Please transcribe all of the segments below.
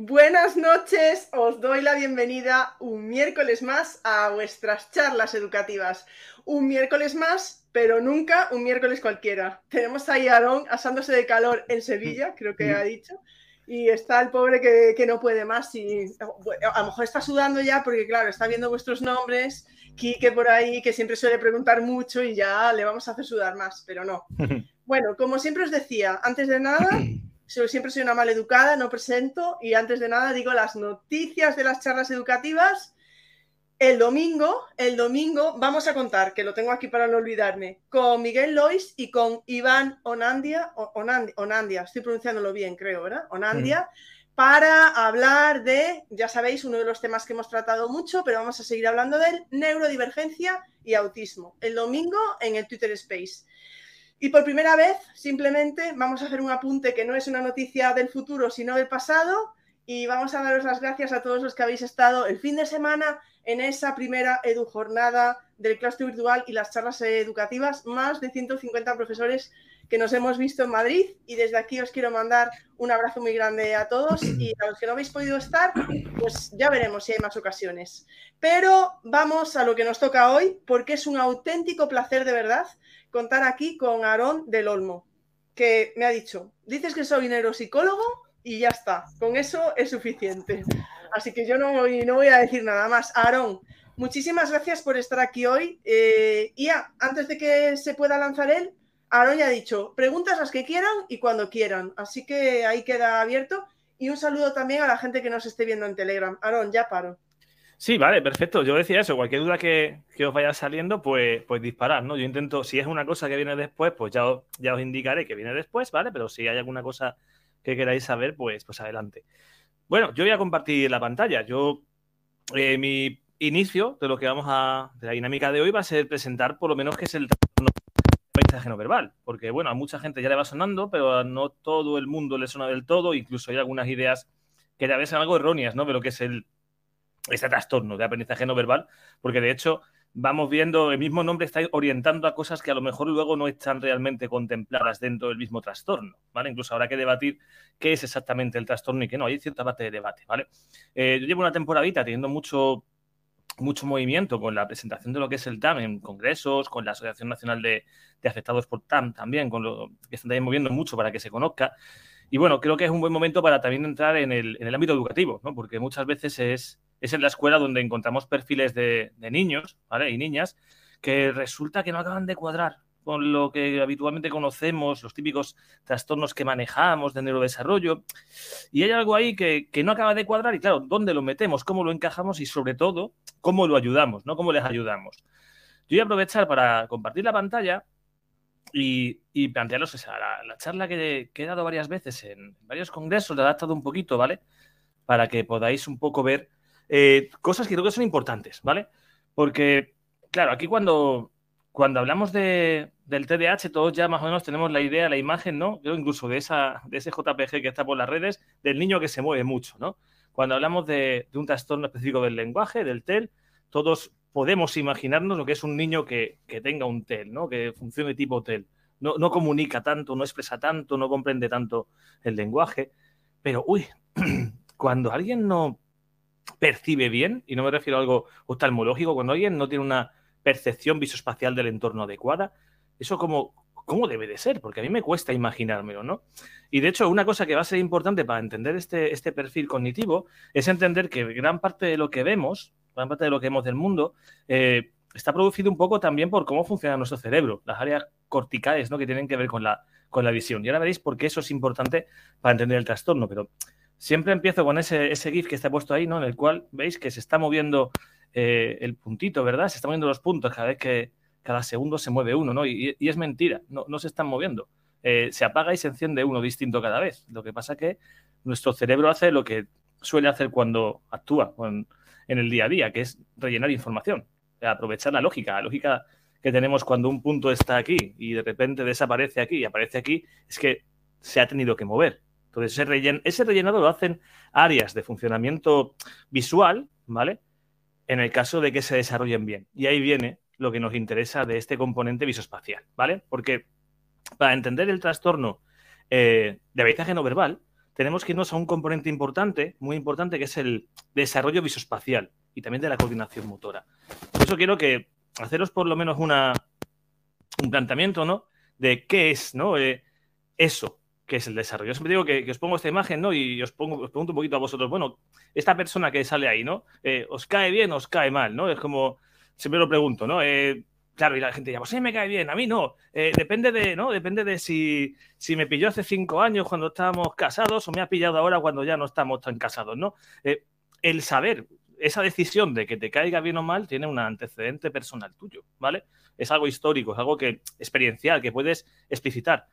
Buenas noches, os doy la bienvenida un miércoles más a vuestras charlas educativas. Un miércoles más, pero nunca un miércoles cualquiera. Tenemos ahí a Aarón asándose de calor en Sevilla, creo que ha dicho, y está el pobre que, no puede más y a lo mejor está sudando ya porque claro, está viendo vuestros nombres, Quique por ahí, que siempre suele preguntar mucho y ya le vamos a hacer sudar más, pero no. Bueno, como siempre os decía, antes de nada... siempre soy una maleducada, no presento y antes de nada digo las noticias de las charlas educativas. El domingo, el domingo vamos a contar, que lo tengo aquí para no olvidarme, con Miguel Lois y con Iván Onandia, Onandia, estoy pronunciándolo bien, creo, ¿verdad? Onandia, para hablar de, ya sabéis, uno de los temas que hemos tratado mucho, pero vamos a seguir hablando de él, neurodivergencia y autismo. El domingo en el Twitter Space. Y por primera vez, simplemente vamos a hacer un apunte que no es una noticia del futuro, sino del pasado. Y vamos a daros las gracias a todos los que habéis estado el fin de semana en esa primera edu jornada del claustro virtual y las charlas educativas. Más de 150 profesores que nos hemos visto en Madrid. Y desde aquí os quiero mandar un abrazo muy grande a todos. Y a los que no habéis podido estar, pues ya veremos si hay más ocasiones. Pero vamos a lo que nos toca hoy, porque es un auténtico placer de verdad contar aquí con Aarón del Olmo, que me ha dicho, dices que soy neuropsicólogo y ya está, con eso es suficiente. Así que yo no voy, no voy a decir nada más. Aarón, muchísimas gracias por estar aquí hoy. Eh, y ya, antes de que se pueda lanzar él, Aarón ya ha dicho, preguntas las que quieran y cuando quieran. Así que ahí queda abierto. Y un saludo también a la gente que nos esté viendo en Telegram. Aarón, ya paro. Sí, vale, perfecto. Yo decía eso, cualquier duda que, os vaya saliendo, pues, pues disparar, ¿no? Yo intento, si es una cosa que viene después, pues ya os, ya os indicaré que viene después, ¿vale? Pero si hay alguna cosa que queráis saber, pues, pues adelante. Bueno, yo voy a compartir la pantalla. Yo, eh, mi inicio de lo que vamos a, de la dinámica de hoy va a ser presentar por lo menos qué es el aprendizaje no verbal, porque bueno, a mucha gente ya le va sonando, pero no todo el mundo le suena del todo, incluso hay algunas ideas que ya ves algo erróneas, ¿no? Pero que es el este trastorno de aprendizaje no verbal, porque de hecho vamos viendo, el mismo nombre está orientando a cosas que a lo mejor luego no están realmente contempladas dentro del mismo trastorno, ¿vale? Incluso habrá que debatir qué es exactamente el trastorno y qué no, hay cierta parte de debate, ¿vale? Eh, yo llevo una temporadita teniendo mucho, mucho movimiento con la presentación de lo que es el TAM en congresos, con la Asociación Nacional de, Afectados por TAM también, con lo que están también moviendo mucho para que se conozca. Y bueno, creo que es un buen momento para también entrar en el, en el ámbito educativo, ¿no? Porque muchas veces es es en la escuela donde encontramos perfiles de, niños y niñas que resulta que no acaban de cuadrar con lo que habitualmente conocemos, los típicos trastornos que manejamos de neurodesarrollo. Y hay algo ahí que, no acaba de cuadrar y claro, ¿dónde lo metemos? ¿Cómo lo encajamos? Y sobre todo, ¿cómo lo ayudamos? ¿no? ¿Cómo les ayudamos? Yo voy a aprovechar para compartir la pantalla y, y plantearos esa, la, charla que, he dado varias veces en varios congresos, la he adaptado un poquito, ¿vale? Para que podáis un poco ver eh, cosas que creo que son importantes, ¿vale? Porque, claro, aquí cuando, cuando hablamos de, del TDAH, todos ya más o menos tenemos la idea, la imagen, ¿no? Yo incluso de, esa, de ese JPG que está por las redes, del niño que se mueve mucho, ¿no? Cuando hablamos de, un trastorno específico del lenguaje, del TEL, todos podemos imaginarnos lo que es un niño que, tenga un TEL, ¿no? Que funcione tipo TEL. No, no comunica tanto, no expresa tanto, no comprende tanto el lenguaje. Pero, uy, cuando alguien no, percibe bien, y no me refiero a algo oftalmológico, cuando alguien no tiene una percepción visoespacial del entorno adecuada, eso como, ¿cómo debe de ser? Porque a mí me cuesta imaginármelo, ¿no? Y de hecho, una cosa que va a ser importante para entender este, este perfil cognitivo es entender que gran parte de lo que vemos, gran parte de lo que vemos del mundo, eh, está producido un poco también por cómo funciona nuestro cerebro, las áreas corticales, ¿no? Que tienen que ver con la, con la visión. Y ahora veréis por qué eso es importante para entender el trastorno, pero Siempre empiezo con ese, GIF que está puesto ahí, ¿no? En el cual veis que se está moviendo eh, el puntito, ¿verdad? Se están moviendo los puntos cada vez que cada segundo se mueve uno, ¿no? Y, es mentira, no, se están moviendo. Eh, se apaga y se enciende uno distinto cada vez. Lo que pasa que nuestro cerebro hace lo que suele hacer cuando actúa en el día a día, que es rellenar información, aprovechar la lógica, la lógica que tenemos cuando un punto está aquí y de repente desaparece aquí y aparece aquí, es que se ha tenido que mover. Entonces, ese, ese rellenado lo hacen áreas de funcionamiento visual, ¿vale? En el caso de que se desarrollen bien. Y ahí viene lo que nos interesa de este componente visoespacial, ¿vale? Porque para entender el trastorno eh, de aprendizaje no verbal, tenemos que irnos a un componente importante, muy importante, que es el desarrollo visoespacial y también de la coordinación motora. Por eso quiero que haceros por lo menos una, un planteamiento, ¿no? De qué es, ¿no? Eh, eso que es el desarrollo. Yo siempre digo que, os pongo esta imagen, ¿no? Y os, pongo, os pregunto un poquito a vosotros, bueno, esta persona que sale ahí, ¿no? Eh, ¿Os cae bien o os cae mal, ¿no? Es como, siempre lo pregunto, ¿no? Eh, claro, y la gente dice, pues sí, me cae bien, a mí no. depende de, ¿no? Depende de si, si me pilló hace cinco años cuando estábamos casados o me ha pillado ahora cuando ya no estamos tan casados, ¿no? el saber esa decisión de que te caiga bien o mal tiene un antecedente personal tuyo, ¿vale? Es algo histórico, es algo que experiencial, que puedes explicitar.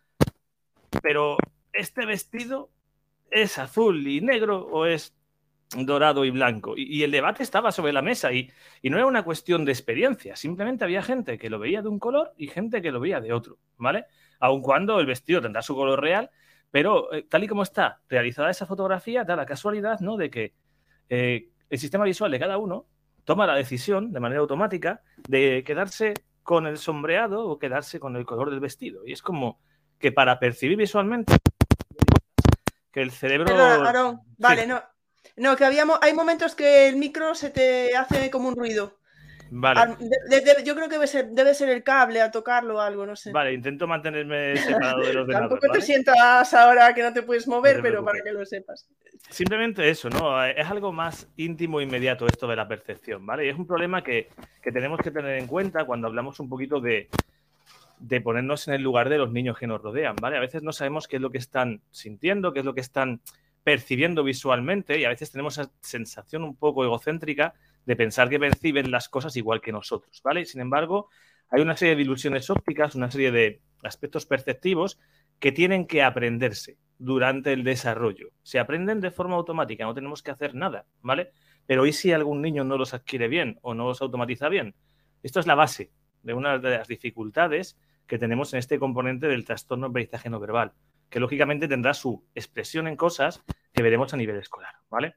Pero este vestido es azul y negro o es dorado y blanco. Y, el debate estaba sobre la mesa y, no era una cuestión de experiencia, simplemente había gente que lo veía de un color y gente que lo veía de otro, ¿vale? Aun cuando el vestido tendrá su color real, pero eh, tal y como está realizada esa fotografía, da la casualidad, ¿no? De que eh, el sistema visual de cada uno toma la decisión de manera automática de quedarse con el sombreado o quedarse con el color del vestido. Y es como que para percibir visualmente que el cerebro... vale, no. No, que habíamos, hay momentos que el micro se te hace como un ruido. Vale. yo creo que debe ser, debe ser, el cable a tocarlo o algo, no sé. Vale, intento mantenerme separado de los demás. Tampoco te sientas ahora que no te puedes mover, pero para que lo sepas. Simplemente eso, ¿no? Es algo más íntimo e inmediato esto de la percepción, ¿vale? Y es un problema que, que tenemos que tener en cuenta cuando hablamos un poquito de, de ponernos en el lugar de los niños que nos rodean, ¿vale? A veces no sabemos qué es lo que están sintiendo, qué es lo que están percibiendo visualmente y a veces tenemos esa sensación un poco egocéntrica de pensar que perciben las cosas igual que nosotros, ¿vale? Sin embargo, hay una serie de ilusiones ópticas, una serie de aspectos perceptivos que tienen que aprenderse durante el desarrollo. Se aprenden de forma automática, no tenemos que hacer nada, ¿vale? Pero ¿y si algún niño no los adquiere bien o no los automatiza bien? Esto es la base de una de las dificultades que tenemos en este componente del trastorno aprendizaje no verbal, que lógicamente tendrá su expresión en cosas que veremos a nivel escolar, ¿vale?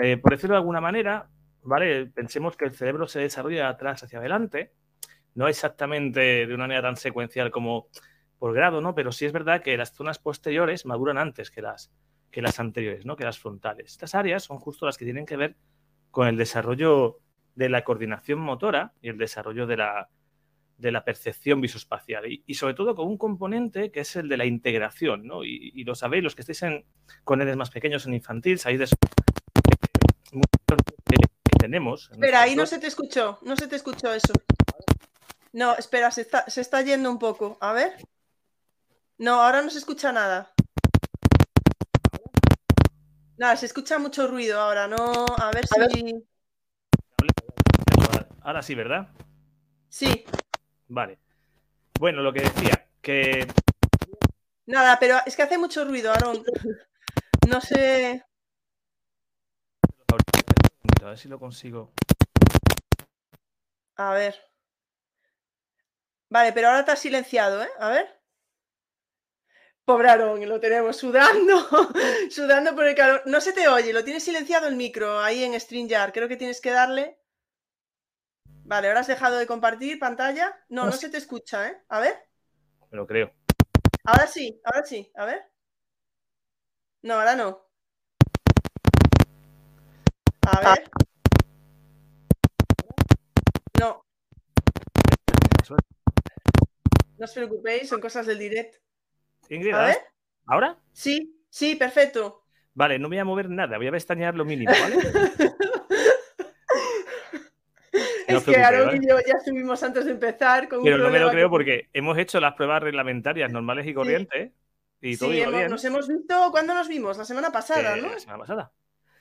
Eh, por decirlo de alguna manera, ¿vale? Pensemos que el cerebro se desarrolla de atrás hacia adelante, no exactamente de una manera tan secuencial como por grado, ¿no? Pero sí es verdad que las zonas posteriores maduran antes que las, que las anteriores, ¿no? Que las frontales. Estas áreas son justo las que tienen que ver con el desarrollo de la coordinación motora y el desarrollo de la, de la percepción visoespacial y, sobre todo con un componente que es el de la integración, ¿no? Y, lo sabéis, los que estéis en, con edes más pequeños en infantil, sabéis de eso tenemos. Espera, ahí no se te escuchó, no se te escuchó eso. No, espera, se está, se está yendo un poco. A ver. No, ahora no se escucha nada. Nada, se escucha mucho ruido ahora, no. A ver si. Ahora sí, ¿verdad? Sí. Vale. Bueno, lo que decía, que. Nada, pero es que hace mucho ruido, Aaron. No sé. A ver si lo consigo. A ver. Vale, pero ahora está silenciado, ¿eh? A ver. Pobre Aaron, lo tenemos sudando, sudando por el calor. No se te oye, lo tienes silenciado el micro ahí en StreamYard. Creo que tienes que darle. Vale, ahora has dejado de compartir pantalla. No, no se te escucha, ¿eh? A ver. Me lo creo. Ahora sí, ahora sí. A ver. No, ahora no. A ver. No. No os preocupéis, son cosas del direct. Ingrid, a ver. ¿ahora? Sí, sí, perfecto. Vale, no voy a mover nada, voy a pestañear lo mínimo, ¿vale? es que Aaron y yo ya estuvimos antes de empezar con Pero no me lo creo porque hemos hecho las pruebas reglamentarias normales y corrientes y todo sí, Nos hemos visto, ¿cuándo nos vimos? La semana pasada, eh, ¿no? La semana pasada.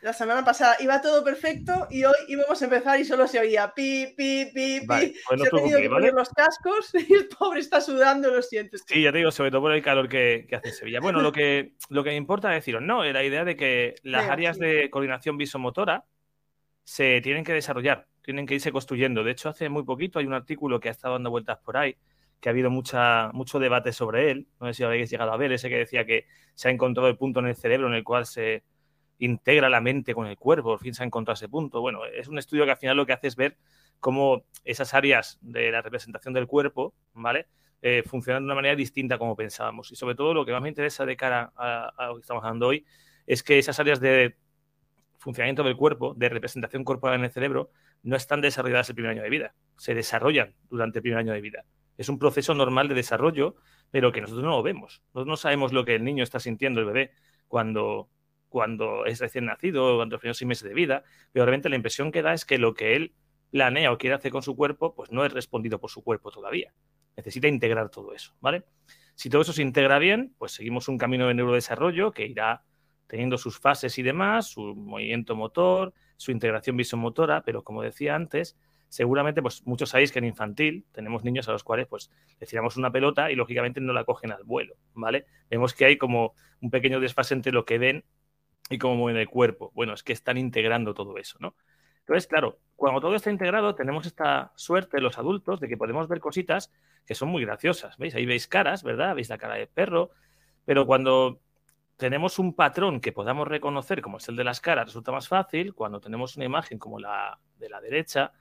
La semana pasada iba todo perfecto y hoy íbamos a empezar y solo se oía pi, pi, pi, pues no se ha te tenido que preocupes, poner ¿vale? los cascos y el pobre está sudando, lo siento. Sí, ya te digo, sobre todo por el calor que, que hace Sevilla. Bueno, lo que, lo que me importa deciros, no, la idea de que las Venga, áreas sí. de coordinación visomotora se tienen que desarrollar, tienen que irse construyendo. De hecho, hace muy poquito hay un artículo que ha estado dando vueltas por ahí, que ha habido mucha, mucho debate sobre él. No sé si habéis llegado a ver, ese que decía que se ha encontrado el punto en el cerebro en el cual se integra la mente con el cuerpo, por fin se ha encontrado ese punto. Bueno, es un estudio que al final lo que hace es ver cómo esas áreas de la representación del cuerpo, ¿vale? Eh, funcionan de una manera distinta como pensábamos. Y sobre todo lo que más me interesa de cara a, a lo que estamos hablando hoy es que esas áreas de funcionamiento del cuerpo, de representación corporal en el cerebro, no están desarrolladas el primer año de vida, se desarrollan durante el primer año de vida. Es un proceso normal de desarrollo, pero que nosotros no lo vemos. Nosotros no sabemos lo que el niño está sintiendo, el bebé, cuando, cuando es recién nacido, durante los primeros seis meses de vida, pero realmente la impresión que da es que lo que él planea o quiere hacer con su cuerpo, pues no es respondido por su cuerpo todavía. Necesita integrar todo eso, ¿vale? Si todo eso se integra bien, pues seguimos un camino de neurodesarrollo que irá teniendo sus fases y demás, su movimiento motor, su integración visomotora, pero como decía antes, seguramente pues muchos sabéis que en infantil tenemos niños a los cuales pues les tiramos una pelota y lógicamente no la cogen al vuelo, ¿vale? Vemos que hay como un pequeño desfase entre lo que ven y cómo mueven el cuerpo. Bueno, es que están integrando todo eso, ¿no? Entonces, claro, cuando todo está integrado, tenemos esta suerte los adultos de que podemos ver cositas que son muy graciosas. ¿Veis? Ahí veis caras, ¿verdad? Veis la cara del perro, pero cuando tenemos un patrón que podamos reconocer, como es el de las caras, resulta más fácil. Cuando tenemos una imagen como la de la derecha,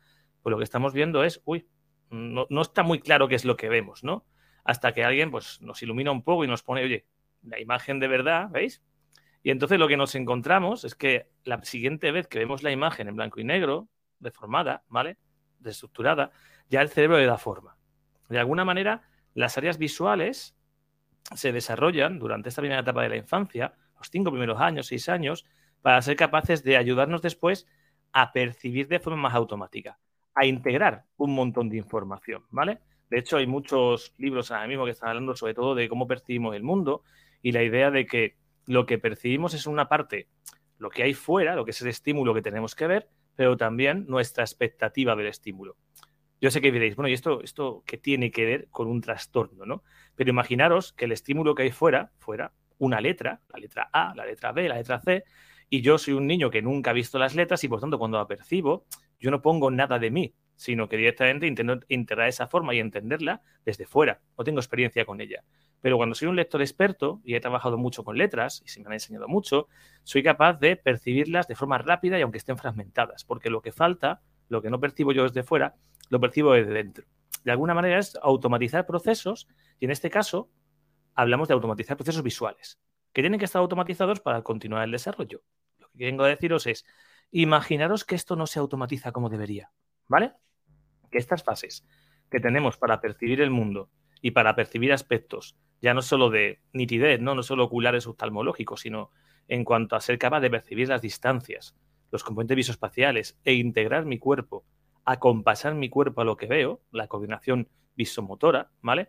pues lo que estamos viendo es, uy, no, no está muy claro qué es lo que vemos, ¿no? Hasta que alguien pues, nos ilumina un poco y nos pone, oye, la imagen de verdad, ¿veis? Y entonces lo que nos encontramos es que la siguiente vez que vemos la imagen en blanco y negro, deformada, ¿vale? Destructurada, ya el cerebro le da forma. De alguna manera, las áreas visuales se desarrollan durante esta primera etapa de la infancia, los cinco primeros años, seis años, para ser capaces de ayudarnos después a percibir de forma más automática, a integrar un montón de información, ¿vale? De hecho, hay muchos libros ahora mismo que están hablando sobre todo de cómo percibimos el mundo y la idea de que lo que percibimos es una parte, lo que hay fuera, lo que es el estímulo que tenemos que ver, pero también nuestra expectativa del estímulo. Yo sé que diréis, bueno, ¿y esto, esto qué tiene que ver con un trastorno, no? Pero imaginaros que el estímulo que hay fuera, fuera una letra, la letra A, la letra B, la letra C, y yo soy un niño que nunca ha visto las letras y por tanto cuando la percibo, yo no pongo nada de mí, sino que directamente intento integrar esa forma y entenderla desde fuera. No tengo experiencia con ella. Pero cuando soy un lector experto y he trabajado mucho con letras y se me han enseñado mucho, soy capaz de percibirlas de forma rápida y aunque estén fragmentadas, porque lo que falta, lo que no percibo yo desde fuera, lo percibo desde dentro. De alguna manera es automatizar procesos y en este caso hablamos de automatizar procesos visuales, que tienen que estar automatizados para continuar el desarrollo. Lo que vengo a deciros es, imaginaros que esto no se automatiza como debería, ¿vale? Que estas fases que tenemos para percibir el mundo y para percibir aspectos, ya no solo de nitidez, no, no solo oculares oftalmológicos, sino en cuanto a ser capaz de percibir las distancias, los componentes visoespaciales e integrar mi cuerpo, acompasar mi cuerpo a lo que veo, la coordinación visomotora, ¿vale?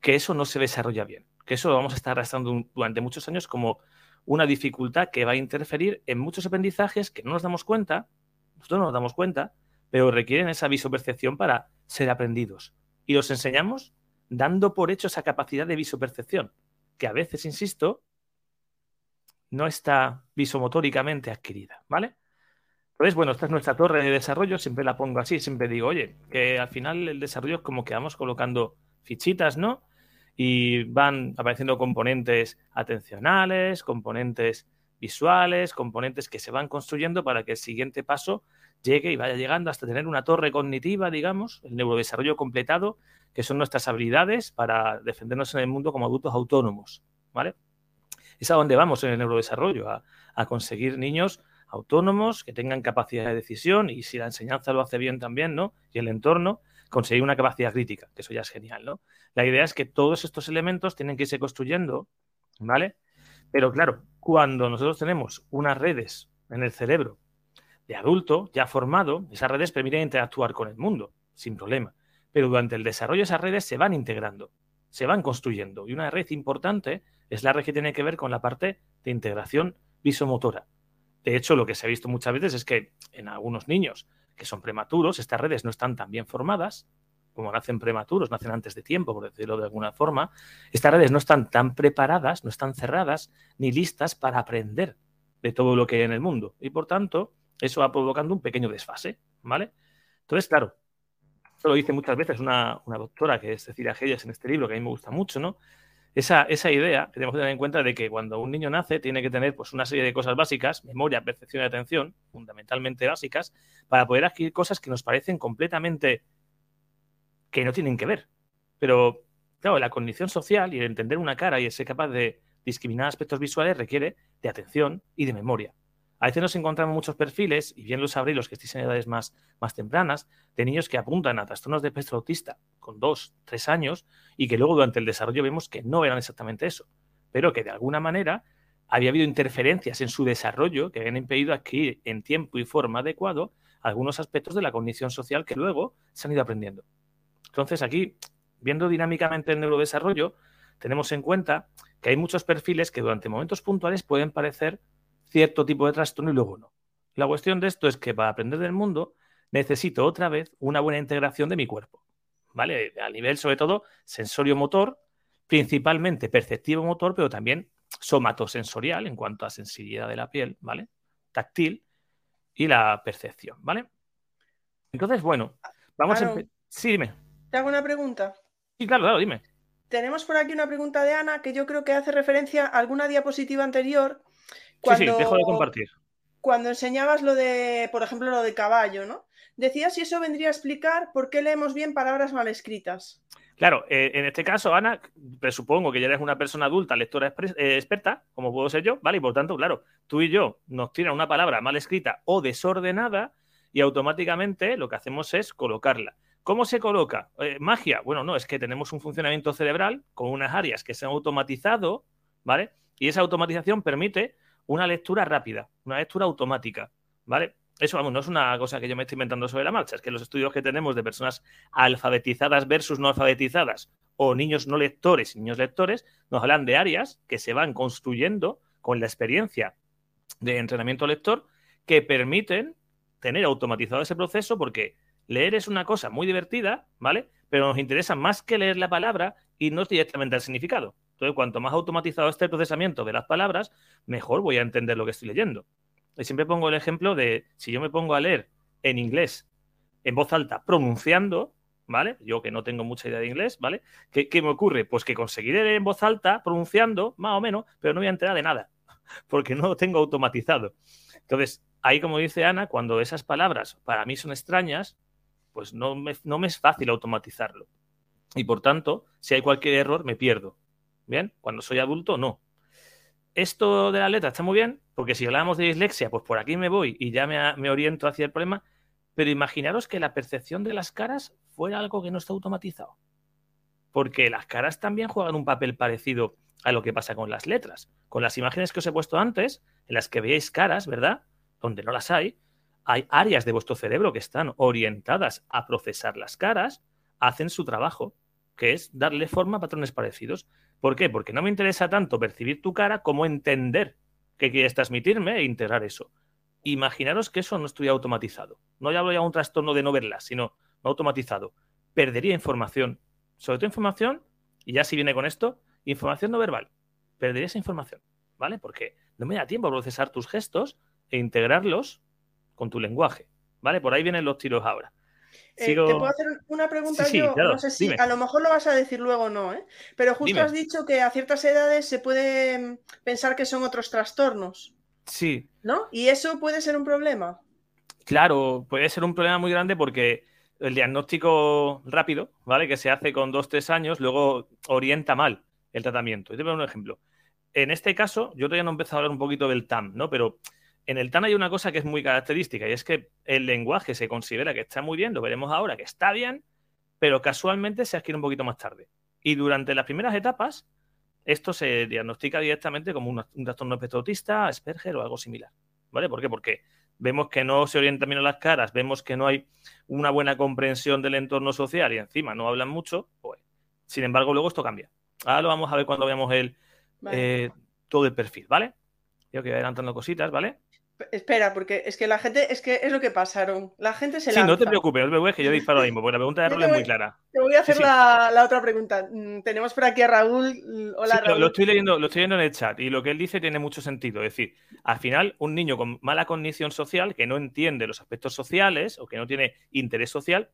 Que eso no se desarrolla bien, que eso lo vamos a estar arrastrando durante muchos años como una dificultad que va a interferir en muchos aprendizajes que no nos damos cuenta, nosotros no nos damos cuenta, pero requieren esa visopercepción para ser aprendidos. Y los enseñamos dando por hecho esa capacidad de visopercepción, que a veces, insisto, no está visomotóricamente adquirida, ¿vale? Entonces, bueno, esta es nuestra torre de desarrollo, siempre la pongo así, siempre digo, oye, que al final el desarrollo es como que vamos colocando fichitas, ¿no? Y van apareciendo componentes atencionales, componentes visuales, componentes que se van construyendo para que el siguiente paso llegue y vaya llegando hasta tener una torre cognitiva, digamos, el neurodesarrollo completado, que son nuestras habilidades para defendernos en el mundo como adultos autónomos, ¿vale? Es a donde vamos en el neurodesarrollo, a, a conseguir niños autónomos que tengan capacidad de decisión y si la enseñanza lo hace bien también, ¿no? Y el entorno, conseguir una capacidad crítica, que eso ya es genial, ¿no? La idea es que todos estos elementos tienen que irse construyendo, ¿vale? Pero claro, cuando nosotros tenemos unas redes en el cerebro de adulto ya formado, esas redes permiten interactuar con el mundo sin problema. Pero durante el desarrollo esas redes se van integrando, se van construyendo. Y una red importante es la red que tiene que ver con la parte de integración visomotora. De hecho, lo que se ha visto muchas veces es que en algunos niños que son prematuros, estas redes no están tan bien formadas, como nacen prematuros, nacen antes de tiempo, por decirlo de alguna forma, estas redes no están tan preparadas, no están cerradas ni listas para aprender de todo lo que hay en el mundo. Y por tanto, eso va provocando un pequeño desfase, ¿vale? Entonces, claro, esto lo dice muchas veces una, doctora que es Cecilia Geyes en este libro, que a mí me gusta mucho, ¿no? Esa, esa, idea que tenemos que tener en cuenta de que cuando un niño nace tiene que tener pues, una serie de cosas básicas, memoria, percepción y atención, fundamentalmente básicas, para poder adquirir cosas que nos parecen completamente que no tienen que ver. Pero, claro, la condición social y el entender una cara y el ser capaz de discriminar aspectos visuales requiere de atención y de memoria. A veces nos encontramos muchos perfiles, y bien lo sabréis los que estéis en edades más, más tempranas, de niños que apuntan a trastornos de espectro autista con dos, tres años y que luego durante el desarrollo vemos que no eran exactamente eso, pero que de alguna manera había habido interferencias en su desarrollo que habían impedido adquirir en tiempo y forma adecuado algunos aspectos de la condición social que luego se han ido aprendiendo. Entonces aquí, viendo dinámicamente el neurodesarrollo, tenemos en cuenta que hay muchos perfiles que durante momentos puntuales pueden parecer cierto tipo de trastorno y luego no. La cuestión de esto es que para aprender del mundo necesito otra vez una buena integración de mi cuerpo, ¿vale? A nivel sobre todo sensorio-motor, principalmente perceptivo-motor, pero también somatosensorial en cuanto a sensibilidad de la piel, ¿vale? Táctil y la percepción, ¿vale? Entonces, bueno, vamos a empezar. Sí, dime. ¿Te hago una pregunta? Sí, claro, claro, dime. Tenemos por aquí una pregunta de Ana que yo creo que hace referencia a alguna diapositiva anterior sí, sí, dejo de compartir. Cuando enseñabas lo de, por ejemplo, lo de caballo, ¿no? Decías si eso vendría a explicar por qué leemos bien palabras mal escritas. Claro, eh, en este caso, Ana, presupongo que ya eres una persona adulta, lectora eh, experta, como puedo ser yo, ¿vale? Y por tanto, claro, tú y yo nos tiran una palabra mal escrita o desordenada y automáticamente lo que hacemos es colocarla. ¿Cómo se coloca? Eh, magia. Bueno, no, es que tenemos un funcionamiento cerebral con unas áreas que se han automatizado, ¿vale? Y esa automatización permite una lectura rápida, una lectura automática, ¿vale? Eso, vamos, no es una cosa que yo me estoy inventando sobre la marcha, es que los estudios que tenemos de personas alfabetizadas versus no alfabetizadas o niños no lectores y niños lectores nos hablan de áreas que se van construyendo con la experiencia de entrenamiento lector que permiten tener automatizado ese proceso porque leer es una cosa muy divertida, ¿vale? Pero nos interesa más que leer la palabra y no directamente el significado. Entonces, cuanto más automatizado esté el procesamiento de las palabras, mejor voy a entender lo que estoy leyendo. Y siempre pongo el ejemplo de si yo me pongo a leer en inglés en voz alta pronunciando, ¿vale? Yo que no tengo mucha idea de inglés, ¿vale? ¿Qué, me ocurre? Pues que conseguiré leer en voz alta pronunciando, más o menos, pero no voy a enterar de nada, porque no lo tengo automatizado. Entonces, ahí como dice Ana, cuando esas palabras para mí son extrañas, pues no no me es fácil automatizarlo. Y por tanto, si hay cualquier error, me pierdo. Bien, cuando soy adulto, no. Esto de la letra está muy bien, porque si hablamos de dislexia, pues por aquí me voy y ya me, oriento hacia el problema. Pero imaginaros que la percepción de las caras fuera algo que no está automatizado. Porque las caras también juegan un papel parecido a lo que pasa con las letras. Con las imágenes que os he puesto antes, en las que veáis caras, ¿verdad? Donde no las hay, hay áreas de vuestro cerebro que están orientadas a procesar las caras, hacen su trabajo, que es darle forma a patrones parecidos. ¿Por qué? Porque no me interesa tanto percibir tu cara como entender qué quieres transmitirme e integrar eso. Imaginaros que eso no estuviera automatizado. No ya hablo ya de un trastorno de no verla, sino no automatizado. Perdería información. Sobre todo información, y ya si viene con esto, información no verbal. Perdería esa información, ¿vale? Porque no me da tiempo a procesar tus gestos e integrarlos con tu lenguaje, ¿vale? Por ahí vienen los tiros ahora. Eh, ¿Te puedo hacer una pregunta yo? no sé si a lo mejor lo vas a decir luego o no, ¿eh? pero justo has dicho que a ciertas edades se puede mm, pensar que son otros trastornos. Sí. ¿No? ¿Y eso puede ser un problema? Claro, puede ser un problema muy grande porque el diagnóstico rápido, ¿vale? Que se hace con dos, tres años, luego orienta mal el tratamiento. Y te voy a un ejemplo. En este caso, yo todavía no he empezado a hablar un poquito del TAM, ¿no? Pero en el TAN hay una cosa que es muy característica y es que el lenguaje se considera que está muy bien, lo veremos ahora que está bien, pero casualmente se adquiere un poquito más tarde. Y durante las primeras etapas, esto se diagnostica directamente como un, trastorno espectro autista, Asperger o algo similar. ¿Vale? ¿Por qué? Porque vemos que no se orientan bien las caras, vemos que no hay una buena comprensión del entorno social y encima no hablan mucho, pues, sin embargo, luego esto cambia. Ahora lo vamos a ver cuando veamos el, eh, todo el perfil, ¿vale? Yo que voy adelantando cositas, ¿vale? Espera, porque es que la gente, es que es lo que pasaron. La gente se Sí, no te preocupes, preocupes, que yo disparo ahora mismo, porque la pregunta de te es muy clara. Te voy a hacer Sí, sí. La, la otra pregunta. Mm, Tenemos por aquí a Raúl. Mm, Hola, Sí, Raúl. lo estoy leyendo, lo estoy leyendo en el chat y lo que él dice tiene mucho sentido. Es decir, al final, un niño con mala cognición social, que no entiende los aspectos sociales o que no tiene interés social,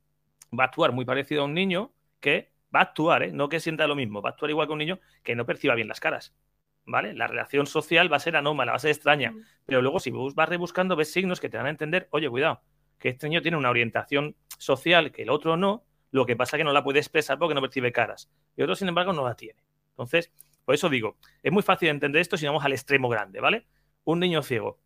va a actuar muy parecido a un niño que va a actuar, ¿eh? no que sienta lo mismo, va a actuar igual que un niño que no perciba bien las caras. ¿Vale? La relación social va a ser anómala, va a ser extraña. Mm. Pero luego, si vos vas rebuscando, ves signos que te van a entender, oye, cuidado, que este niño tiene una orientación social que el otro no, lo que pasa es que no la puede expresar porque no percibe caras. Y otro, sin embargo, no la tiene. Entonces, por eso digo, es muy fácil entender esto si vamos al extremo grande, ¿vale? Un niño ciego.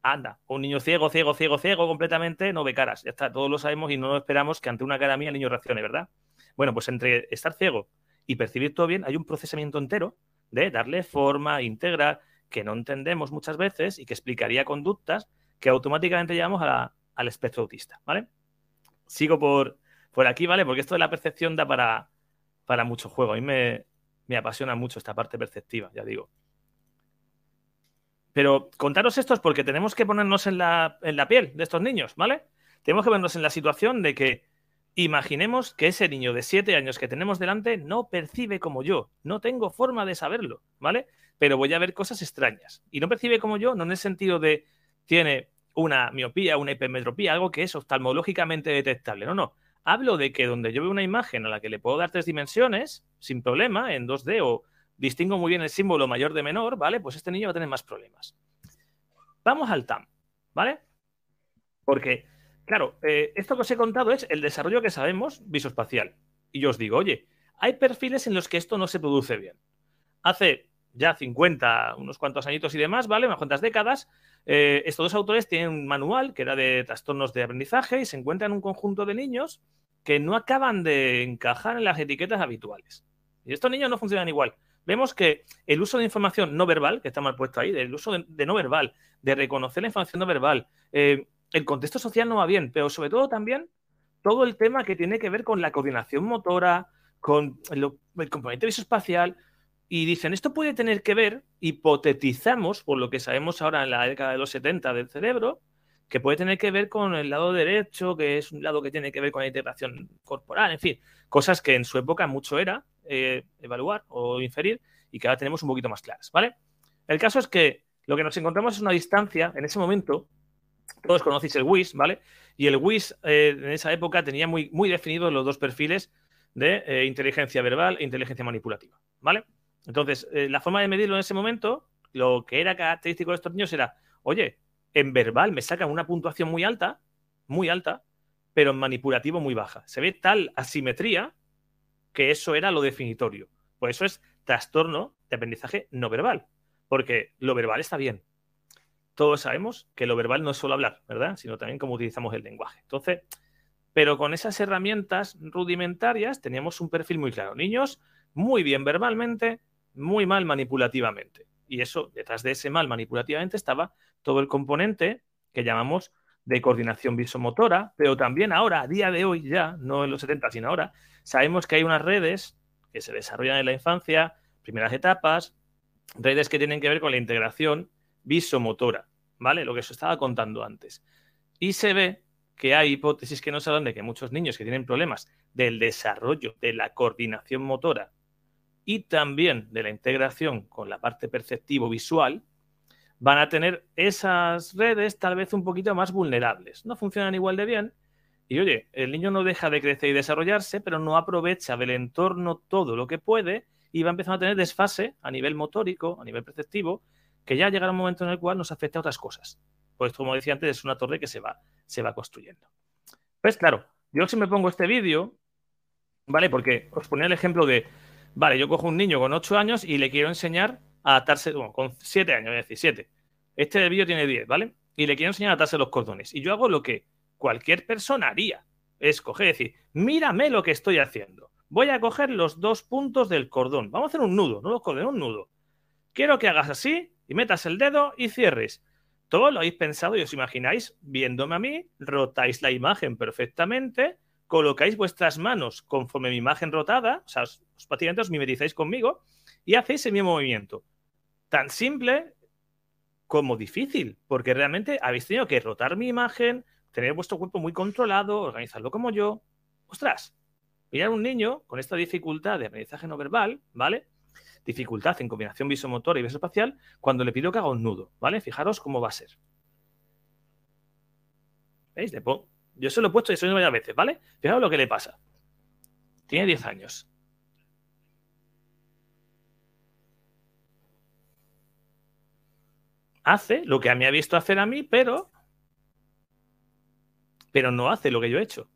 Anda, un niño ciego, ciego, ciego, ciego completamente, no ve caras. Ya está, todos lo sabemos y no esperamos que ante una cara mía el niño reaccione, ¿verdad? Bueno, pues entre estar ciego y percibir todo bien, hay un procesamiento entero de darle forma, integrar, que no entendemos muchas veces y que explicaría conductas que automáticamente llevamos al espectro autista, ¿vale? Sigo por, por aquí, ¿vale? Porque esto de la percepción da para, para mucho juego. A mí me, me apasiona mucho esta parte perceptiva, ya digo. Pero contaros esto es porque tenemos que ponernos en la, en la piel de estos niños, ¿vale? Tenemos que ponernos en la situación de que imaginemos que ese niño de 7 años que tenemos delante no percibe como yo, no tengo forma de saberlo, ¿vale? Pero voy a ver cosas extrañas. Y no percibe como yo, no en el sentido de tiene una miopía, una hipermetropía, algo que es oftalmológicamente detectable. No, no. Hablo de que donde yo veo una imagen a la que le puedo dar tres dimensiones, sin problema, en 2D, o distingo muy bien el símbolo mayor de menor, ¿vale? Pues este niño va a tener más problemas. Vamos al TAM, ¿vale? Porque, claro, eh, esto que os he contado es el desarrollo que sabemos visoespacial. Y yo os digo, oye, hay perfiles en los que esto no se produce bien. Hace ya 50, unos cuantos añitos y demás, ¿vale? Unas cuantas décadas, eh, estos dos autores tienen un manual que era de trastornos de aprendizaje y se encuentran un conjunto de niños que no acaban de encajar en las etiquetas habituales. Y estos niños no funcionan igual. Vemos que el uso de información no verbal, que está mal puesto ahí, el uso de, de no verbal, de reconocer la información no verbal, eh, el contexto social no va bien, pero sobre todo también todo el tema que tiene que ver con la coordinación motora, con lo- el componente visoespacial, y dicen, esto puede tener que ver, hipotetizamos, por lo que sabemos ahora en la década de los 70 del cerebro, que puede tener que ver con el lado derecho, que es un lado que tiene que ver con la integración corporal, en fin, cosas que en su época mucho era eh, evaluar o inferir y que ahora tenemos un poquito más claras, ¿vale? El caso es que lo que nos encontramos es una distancia, en ese momento, todos conocéis el WIS, ¿vale? Y el WIS eh, en esa época tenía muy, muy definidos los dos perfiles de eh, inteligencia verbal e inteligencia manipulativa, ¿vale? Entonces, eh, la forma de medirlo en ese momento, lo que era característico de estos niños era, oye, en verbal me sacan una puntuación muy alta, muy alta, pero en manipulativo muy baja. Se ve tal asimetría que eso era lo definitorio. Por eso es trastorno de aprendizaje no verbal, porque lo verbal está bien. Todos sabemos que lo verbal no es solo hablar, ¿verdad? Sino también cómo utilizamos el lenguaje. Entonces, pero con esas herramientas rudimentarias teníamos un perfil muy claro. Niños muy bien verbalmente, muy mal manipulativamente. Y eso, detrás de ese mal manipulativamente, estaba todo el componente que llamamos de coordinación visomotora, pero también ahora, a día de hoy ya, no en los 70, sino ahora, sabemos que hay unas redes que se desarrollan en la infancia, primeras etapas, redes que tienen que ver con la integración visomotora, ¿vale? Lo que os estaba contando antes. Y se ve que hay hipótesis que nos hablan de que muchos niños que tienen problemas del desarrollo de la coordinación motora y también de la integración con la parte perceptivo-visual, van a tener esas redes tal vez un poquito más vulnerables. No funcionan igual de bien. Y oye, el niño no deja de crecer y desarrollarse, pero no aprovecha del entorno todo lo que puede y va empezando a tener desfase a nivel motórico, a nivel perceptivo, que ya llegará un momento en el cual nos afecta a otras cosas. Pues como decía antes, es una torre que se va, se va construyendo. Pues claro, yo si me pongo este vídeo, ¿vale? Porque os ponía el ejemplo de, vale, yo cojo un niño con 8 años y le quiero enseñar a atarse, bueno, con 7 años, es decir, 7. Este vídeo tiene 10, ¿vale? Y le quiero enseñar a atarse los cordones. Y yo hago lo que cualquier persona haría. Es coger decir, mírame lo que estoy haciendo. Voy a coger los dos puntos del cordón. Vamos a hacer un nudo, no los cordones, un nudo. Quiero que hagas así y metas el dedo y cierres. Todo lo habéis pensado y os imagináis viéndome a mí, rotáis la imagen perfectamente, colocáis vuestras manos conforme mi imagen rotada, o sea, os, prácticamente os mimetizáis conmigo y hacéis el mismo movimiento. Tan simple como difícil, porque realmente habéis tenido que rotar mi imagen, tener vuestro cuerpo muy controlado, organizarlo como yo. Ostras, mirar un niño con esta dificultad de aprendizaje no verbal, ¿vale? Dificultad en combinación visomotora y visoespacial, cuando le pido que haga un nudo, ¿vale? Fijaros cómo va a ser. ¿Veis? Yo se lo he puesto y eso varias veces, ¿vale? Fijaos lo que le pasa. Tiene 10 años. Hace lo que mí ha visto hacer a mí, pero. Pero no hace lo que yo he hecho.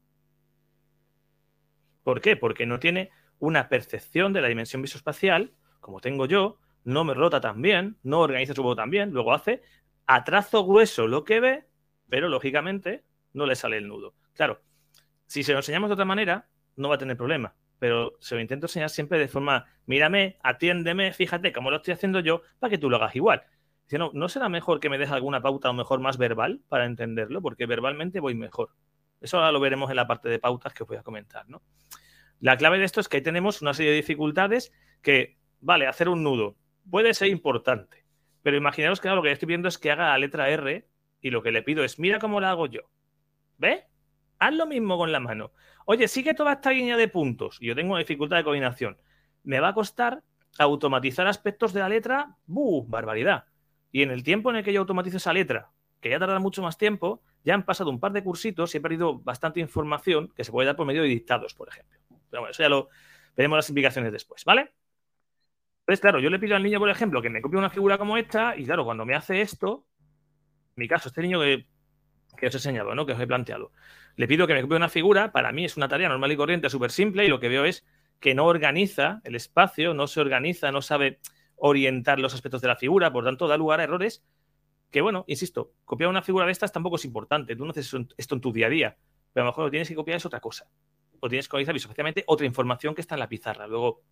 ¿Por qué? Porque no tiene una percepción de la dimensión visoespacial, como tengo yo, no me rota tan bien, no organiza su voz tan bien, luego hace a grueso lo que ve, pero lógicamente no le sale el nudo. Claro, si se lo enseñamos de otra manera, no va a tener problema, pero se lo intento enseñar siempre de forma, mírame, atiéndeme, fíjate cómo lo estoy haciendo yo, para que tú lo hagas igual. Dice, no, ¿no será mejor que me deje alguna pauta o mejor más verbal para entenderlo? Porque verbalmente voy mejor. Eso ahora lo veremos en la parte de pautas que os voy a comentar, ¿no? La clave de esto es que ahí tenemos una serie de dificultades que, vale, hacer un nudo puede ser importante, pero imaginaros que ahora lo que estoy viendo es que haga la letra R y lo que le pido es, mira cómo la hago yo. ¿Ves? Haz lo mismo con la mano. Oye, sigue toda esta línea de puntos. Yo tengo una dificultad de coordinación. Me va a costar automatizar aspectos de la letra. ¡Buh! Barbaridad. Y en el tiempo en el que yo automatizo esa letra, que ya tarda mucho más tiempo, ya han pasado un par de cursitos y he perdido bastante información que se puede dar por medio de dictados, por ejemplo. Pero bueno, eso ya lo veremos las implicaciones después, ¿vale? Entonces, claro, yo le pido al niño, por ejemplo, que me copie una figura como esta, y claro, cuando me hace esto, mi caso, este niño que que os he enseñado, ¿no? que os he planteado. Le pido que me copie una figura, para mí es una tarea normal y corriente, súper simple, y lo que veo es que no organiza el espacio, no se organiza, no sabe orientar los aspectos de la figura, por tanto da lugar a errores que, bueno, insisto, copiar una figura de estas tampoco es importante, tú no haces esto en tu día a día, pero a lo mejor lo tienes que copiar es otra cosa, o tienes que organizar visualmente otra información que está en la pizarra. Luego,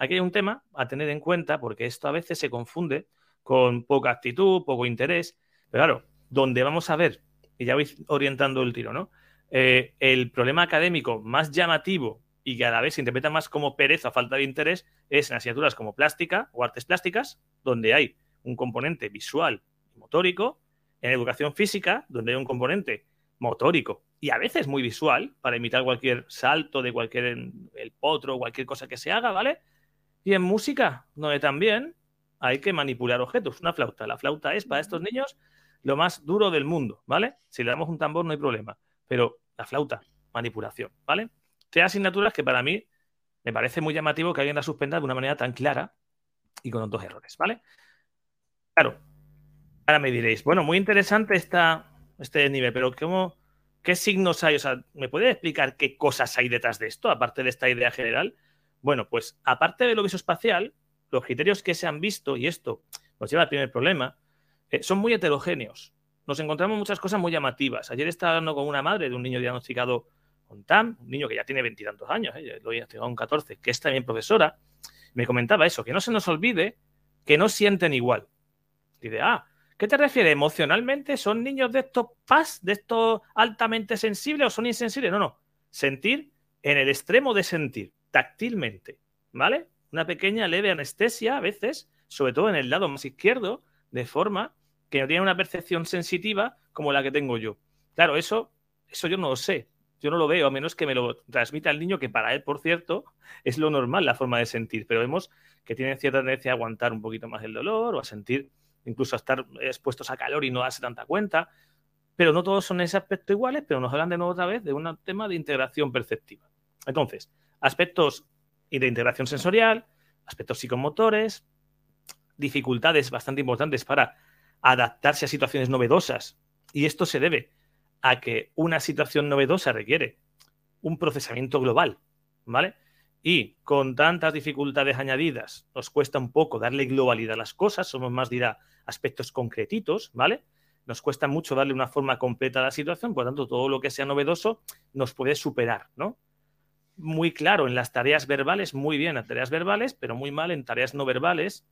aquí hay un tema a tener en cuenta, porque esto a veces se confunde con poca actitud, poco interés, pero claro, donde vamos a ver y ya vais orientando el tiro, ¿no? Eh, el problema académico más llamativo y que a la vez se interpreta más como pereza, falta de interés, es en asignaturas como plástica o artes plásticas, donde hay un componente visual y motórico, en educación física, donde hay un componente motórico y a veces muy visual, para imitar cualquier salto de cualquier el potro, cualquier cosa que se haga, ¿vale? Y en música, donde también hay que manipular objetos. Una flauta. La flauta es para estos niños lo más duro del mundo, ¿vale? Si le damos un tambor no hay problema, pero la flauta, manipulación, ¿vale? Tres asignaturas que para mí me parece muy llamativo que alguien la suspenda de una manera tan clara y con dos errores, ¿vale? Claro, ahora me diréis, bueno, muy interesante esta, este nivel, pero ¿cómo, ¿qué signos hay? O sea, ¿me puede explicar qué cosas hay detrás de esto, aparte de esta idea general? Bueno, pues aparte de lo visoespacial, los criterios que se han visto, y esto nos lleva al primer problema, eh, son muy heterogéneos. Nos encontramos muchas cosas muy llamativas. Ayer estaba hablando con una madre de un niño diagnosticado con TAM, un niño que ya tiene veintitantos años, eh, lo he diagnosticado con 14, que es también profesora, me comentaba eso, que no se nos olvide que no sienten igual. Dice, ah, ¿qué te refieres? ¿Emocionalmente son niños de estos paz, de estos altamente sensibles o son insensibles? No, no. Sentir en el extremo de sentir, táctilmente, ¿vale? Una pequeña leve anestesia a veces, sobre todo en el lado más izquierdo, de forma que no tiene una percepción sensitiva como la que tengo yo. Claro, eso, eso yo no lo sé. Yo no lo veo, a menos que me lo transmita el niño, que para él, por cierto, es lo normal la forma de sentir. Pero vemos que tiene cierta tendencia a aguantar un poquito más el dolor o a sentir, incluso a estar expuestos a calor y no darse tanta cuenta. Pero no todos son en ese aspecto iguales, pero nos hablan de nuevo otra vez de un tema de integración perceptiva. Entonces, aspectos de integración sensorial, aspectos psicomotores, dificultades bastante importantes para adaptarse a situaciones novedosas. Y esto se debe a que una situación novedosa requiere un procesamiento global, ¿vale? Y con tantas dificultades añadidas, nos cuesta un poco darle globalidad a las cosas, somos más, dirá, aspectos concretitos, ¿vale? Nos cuesta mucho darle una forma completa a la situación, por lo tanto, todo lo que sea novedoso nos puede superar, ¿no? Muy claro en las tareas verbales, muy bien en tareas verbales, pero muy mal en tareas no verbales,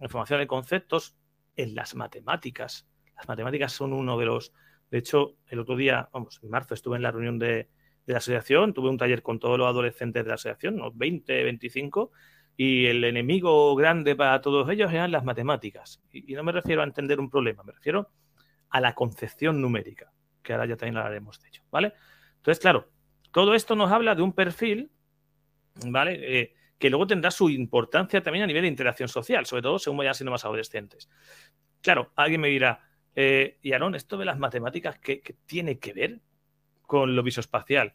información de conceptos en las matemáticas. Las matemáticas son uno de los... De hecho, el otro día, vamos, en marzo estuve en la reunión de, la asociación, tuve un taller con todos los adolescentes de la asociación, unos 20, 25, y el enemigo grande para todos ellos eran las matemáticas. Y, no me refiero a entender un problema, me refiero a la concepción numérica, que ahora ya también hablaremos de ello, ¿vale? Entonces, claro, todo esto nos habla de un perfil, ¿vale? Eh, que luego tendrá su importancia también a nivel de interacción social, sobre todo según vayan siendo más adolescentes. Claro, alguien me dirá, eh, y Aaron, esto de las matemáticas, ¿qué, tiene que ver con lo visoespacial?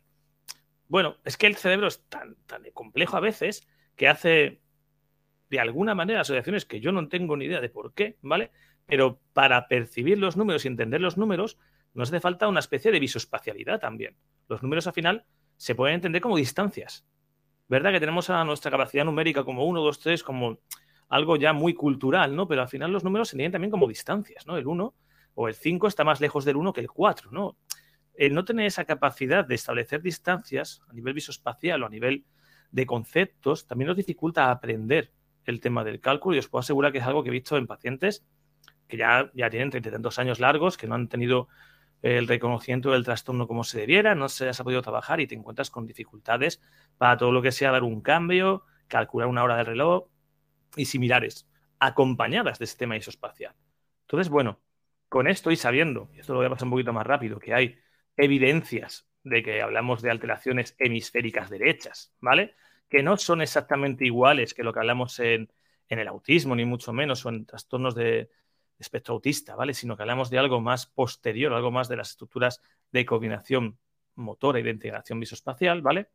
Bueno, es que el cerebro es tan, tan complejo a veces que hace de alguna manera asociaciones que yo no tengo ni idea de por qué, ¿vale? Pero para percibir los números y entender los números, nos hace falta una especie de visoespacialidad también. Los números al final se pueden entender como distancias. ¿Verdad que tenemos a nuestra capacidad numérica como 1, 2, 3, como algo ya muy cultural, ¿no? Pero al final los números se entienden también como distancias, ¿no? El 1 o el 5 está más lejos del 1 que el 4, ¿no? El no tener esa capacidad de establecer distancias a nivel visoespacial o a nivel de conceptos también nos dificulta aprender el tema del cálculo y os puedo asegurar que es algo que he visto en pacientes que ya, ya tienen treinta y tantos años largos, que no han tenido el reconocimiento del trastorno como se debiera, no se ha podido trabajar y te encuentras con dificultades para todo lo que sea dar un cambio, calcular una hora de reloj, y similares, acompañadas de sistema isoespacial. Entonces, bueno, con esto y sabiendo, y esto lo voy a pasar un poquito más rápido, que hay evidencias de que hablamos de alteraciones hemisféricas derechas, ¿vale? Que no son exactamente iguales que lo que hablamos en, el autismo, ni mucho menos, o en trastornos de, espectro autista, ¿vale? Sino que hablamos de algo más posterior, algo más de las estructuras de coordinación motora y de integración visoespacial, ¿vale?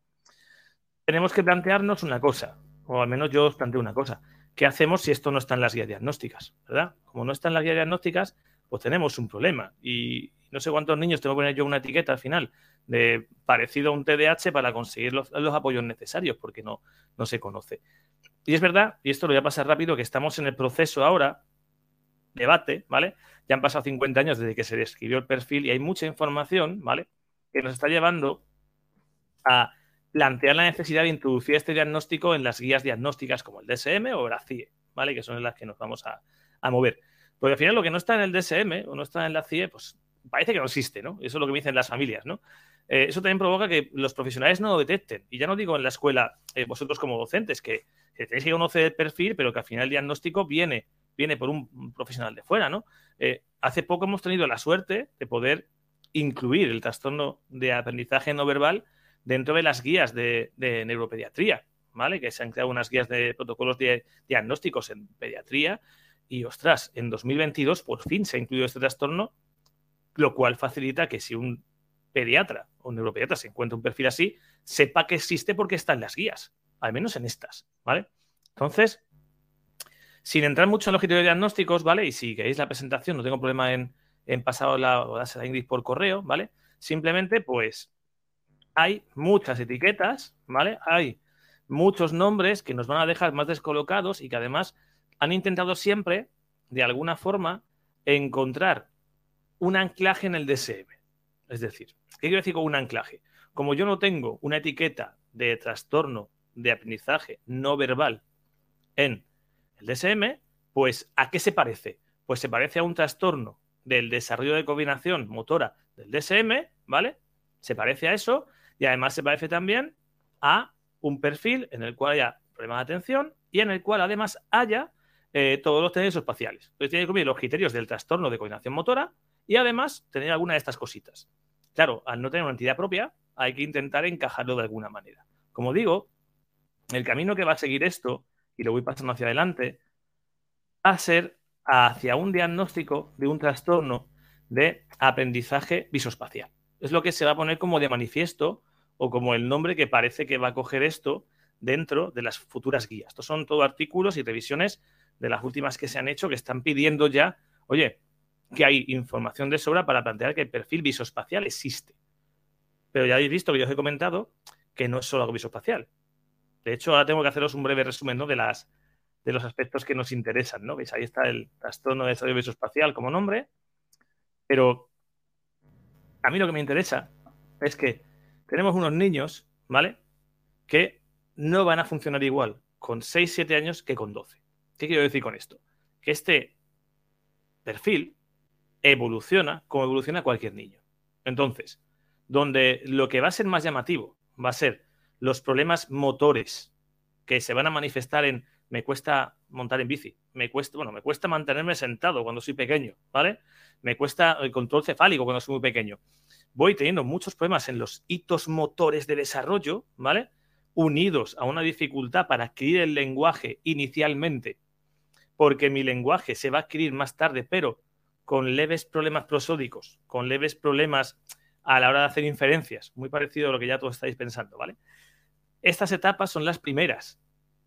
Tenemos que plantearnos una cosa, o al menos yo os planteo una cosa. ¿qué hacemos si esto no está en las guías diagnósticas? ¿Verdad? Como no está en las guías diagnósticas, pues tenemos un problema. Y no sé cuántos niños tengo que poner yo una etiqueta al final de parecido a un TDAH para conseguir los, apoyos necesarios, porque no, no se conoce. Y es verdad, y esto lo voy a pasar rápido, que estamos en el proceso ahora, debate, ¿vale? Ya han pasado 50 años desde que se describió el perfil y hay mucha información, ¿vale? Que nos está llevando a plantear la necesidad de introducir este diagnóstico en las guías diagnósticas como el DSM o la CIE, ¿vale? Que son las que nos vamos a, mover. Porque al final lo que no está en el DSM o no está en la CIE, pues parece que no existe, ¿no? Eso es lo que me dicen las familias, ¿no? Eh, eso también provoca que los profesionales no lo detecten. Y ya no digo en la escuela, eh, vosotros como docentes, que, tenéis que conocer el perfil, pero que al final el diagnóstico viene, viene por un profesional de fuera, ¿no? Eh, hace poco hemos tenido la suerte de poder incluir el trastorno de aprendizaje no verbal dentro de las guías de, neuropediatría, ¿vale? Que se han creado unas guías de protocolos de diagnósticos en pediatría y, ostras, en 2022 por fin se ha incluido este trastorno, lo cual facilita que si un pediatra o un neuropediatra se encuentra un perfil así, sepa que existe porque está en las guías, al menos en estas, ¿vale? Entonces, sin entrar mucho en los criterios diagnósticos, ¿vale? Y si queréis la presentación, no tengo problema en, en pasar la, o a Ingrid por correo, ¿vale? Simplemente, pues, hay muchas etiquetas, ¿vale? Hay muchos nombres que nos van a dejar más descolocados y que además han intentado siempre, de alguna forma, encontrar un anclaje en el DSM. Es decir, ¿qué quiero decir con un anclaje? Como yo no tengo una etiqueta de trastorno de aprendizaje no verbal en el DSM, pues ¿a qué se parece? Pues se parece a un trastorno del desarrollo de coordinación motora del DSM, ¿vale? Se parece a eso y además se parece también a un perfil en el cual haya problemas de atención y en el cual además haya eh, todos los tenores espaciales. Entonces tiene que cumplir los criterios del trastorno de coordinación motora y además tener alguna de estas cositas. Claro, al no tener una entidad propia, hay que intentar encajarlo de alguna manera. Como digo, el camino que va a seguir esto, y lo voy pasando hacia adelante, va a ser hacia un diagnóstico de un trastorno de aprendizaje visoespacial. Es lo que se va a poner como de manifiesto o como el nombre que parece que va a coger esto dentro de las futuras guías. Estos son todo artículos y revisiones de las últimas que se han hecho que están pidiendo ya, oye, que hay información de sobra para plantear que el perfil visoespacial existe. Pero ya habéis visto que yo os he comentado que no es solo algo visoespacial. De hecho, ahora tengo que haceros un breve resumen de, las, de los aspectos que nos interesan. ¿no? ¿Veis? Ahí está el trastorno de desarrollo visoespacial como nombre. Pero a mí lo que me interesa es que tenemos unos niños, ¿vale? Que no van a funcionar igual con 6, 7 años que con 12. ¿Qué quiero decir con esto? Que este perfil evoluciona como evoluciona cualquier niño. Entonces, donde lo que va a ser más llamativo va a ser los problemas motores que se van a manifestar en me cuesta montar en bici, me cuesta, bueno, me cuesta mantenerme sentado cuando soy pequeño, ¿vale? Me cuesta el control cefálico cuando soy muy pequeño. Voy teniendo muchos problemas en los hitos motores de desarrollo, ¿vale? Unidos a una dificultad para adquirir el lenguaje inicialmente, porque mi lenguaje se va a adquirir más tarde, pero con leves problemas prosódicos, con leves problemas a la hora de hacer inferencias, muy parecido a lo que ya todos estáis pensando, ¿vale? Estas etapas son las primeras,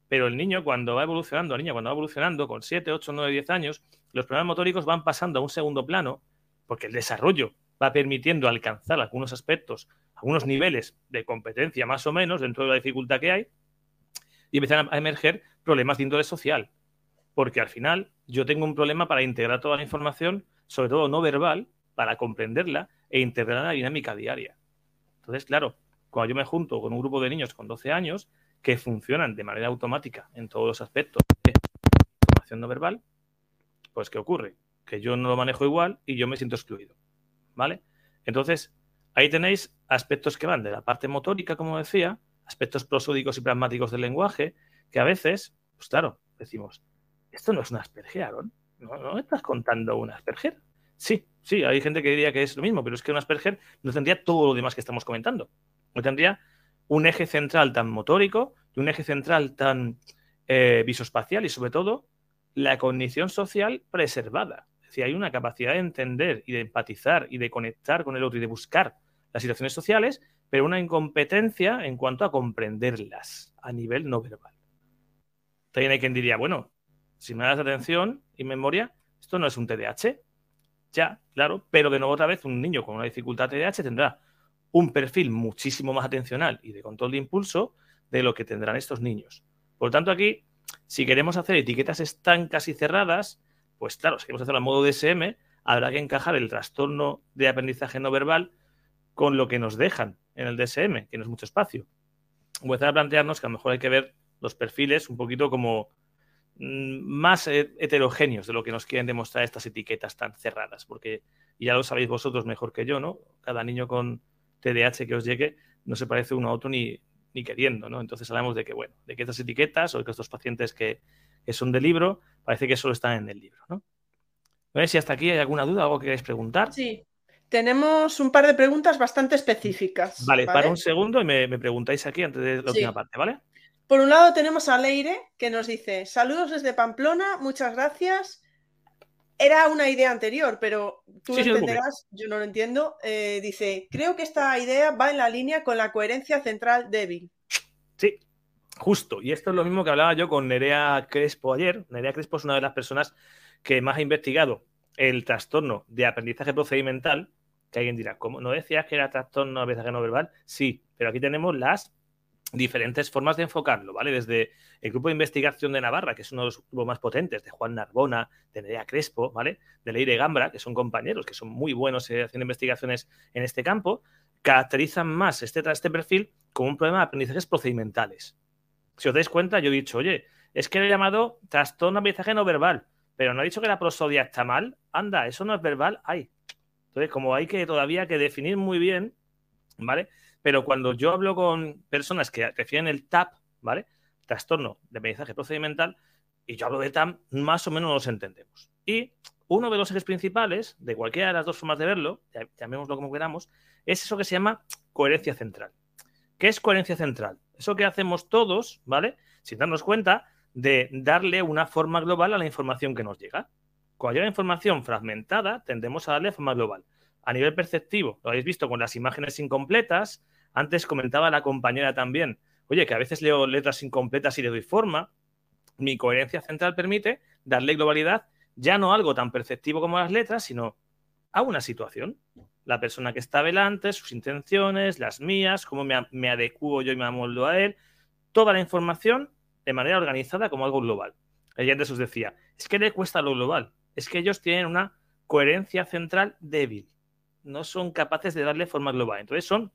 pero el niño cuando va evolucionando, la niña cuando va evolucionando con 7, 8, 9, 10 años, los problemas motóricos van pasando a un segundo plano porque el desarrollo va permitiendo alcanzar algunos aspectos, algunos niveles de competencia más o menos dentro de la dificultad que hay y empiezan a emerger problemas de índole social. Porque al final yo tengo un problema para integrar toda la información, sobre todo no verbal, para comprenderla e integrarla en la dinámica diaria. Entonces, claro, cuando yo me junto con un grupo de niños con 12 años, que funcionan de manera automática en todos los aspectos de información no verbal, pues ¿qué ocurre? Que yo no lo manejo igual y yo me siento excluido. ¿Vale? Entonces, ahí tenéis aspectos que van de la parte motórica, como decía, aspectos prosódicos y pragmáticos del lenguaje, que a veces, pues claro, decimos, esto no es un Asperger, Aaron. ¿No, ¿No estás contando un Asperger? Sí, sí, hay gente que diría que es lo mismo, pero es que un Asperger no tendría todo lo demás que estamos comentando. No tendría un eje central tan motórico y un eje central tan eh, visoespacial y sobre todo la cognición social preservada. Es decir, hay una capacidad de entender y de empatizar y de conectar con el otro y de buscar las situaciones sociales, pero una incompetencia en cuanto a comprenderlas a nivel no verbal. También hay quien diría, bueno, si me das atención y memoria, esto no es un TDAH. Ya, claro, pero de nuevo otra vez un niño con una dificultad TDAH tendrá un perfil muchísimo más atencional y de control de impulso de lo que tendrán estos niños. Por lo tanto, aquí, si queremos hacer etiquetas estancas y cerradas, pues claro, si queremos hacerlo a modo DSM, habrá que encajar el trastorno de aprendizaje no verbal con lo que nos dejan en el DSM, que no es mucho espacio. Voy a empezar a plantearnos que a lo mejor hay que ver los perfiles un poquito como mm, más heterogéneos de lo que nos quieren demostrar estas etiquetas tan cerradas, porque ya lo sabéis vosotros mejor que yo, ¿no? Cada niño con TDAH que os llegue no se parece uno a otro ni, ni queriendo, ¿no? Entonces hablamos de que, bueno, de que estas etiquetas o de que estos pacientes que, son de libro, parece que solo están en el libro, ¿no? Ver si hasta aquí hay alguna duda, algo que queréis preguntar. Sí, tenemos un par de preguntas bastante específicas. Vale, para un segundo y me, preguntáis aquí antes de la última parte, ¿vale? Por un lado tenemos a Leire que nos dice, saludos desde Pamplona, muchas gracias. Era una idea anterior, pero tú lo entenderás, yo no lo entiendo. Eh, dice, creo que esta idea va en la línea con la coherencia central débil. Sí, justo. Y esto es lo mismo que hablaba yo con Nerea Crespo ayer. Nerea Crespo es una de las personas que más ha investigado el trastorno de aprendizaje procedimental. Que alguien dirá, ¿cómo? ¿No decías que era trastorno de aprendizaje no verbal? Sí, pero aquí tenemos las diferentes formas de enfocarlo, ¿vale? Desde el grupo de investigación de Navarra, que es uno de los grupos más potentes, de Juan Narbona, de Nerea Crespo, ¿vale? De Leire Gambra, que son compañeros que son muy buenos eh, haciendo investigaciones en este campo, caracterizan más este, este perfil como un problema de aprendizajes procedimentales. Si os dais cuenta, yo he dicho, oye, es que le he llamado trastorno de aprendizaje no verbal, pero no ha dicho que la prosodia está mal. Anda, eso no es verbal, hay. Entonces, como hay que todavía que definir muy bien, ¿vale? Pero cuando yo hablo con personas que refieren el TAP, ¿vale? Trastorno de aprendizaje procedimental, y yo hablo de TAP, más o menos nos entendemos. Y uno de los ejes principales de cualquiera de las dos formas de verlo, llamémoslo como queramos, es eso que se llama coherencia central. ¿Qué es coherencia central? Eso que hacemos todos, ¿vale? Sin darnos cuenta de darle una forma global a la información que nos llega. Cuando llega información fragmentada, tendemos a darle forma global a nivel perceptivo, lo habéis visto con las imágenes incompletas. Antes comentaba la compañera también, oye, que a veces leo letras incompletas y le doy forma. Mi coherencia central permite darle globalidad ya no algo tan perceptivo como las letras, sino a una situación. La persona que está delante, sus intenciones, las mías, cómo me, me adecuo yo y me amoldo a él. Toda la información de manera organizada como algo global. Ella antes os decía, es que le cuesta lo global, es que ellos tienen una coherencia central débil no son capaces de darle forma global. Entonces son,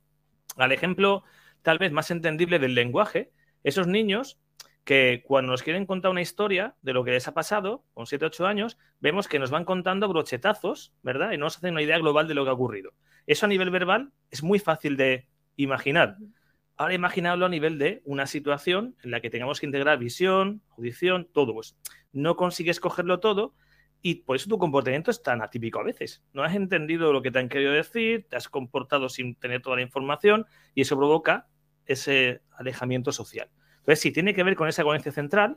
al ejemplo tal vez más entendible del lenguaje, esos niños que cuando nos quieren contar una historia de lo que les ha pasado, con 7 8 años, vemos que nos van contando brochetazos, ¿verdad? Y no nos hacen una idea global de lo que ha ocurrido. Eso a nivel verbal es muy fácil de imaginar. Ahora imaginadlo a nivel de una situación en la que tengamos que integrar visión, audición, todo. Pues no consigues cogerlo todo y por eso tu comportamiento es tan atípico a veces. No has entendido lo que te han querido decir, te has comportado sin tener toda la información y eso provoca ese alejamiento social. Entonces, sí, tiene que ver con esa coherencia central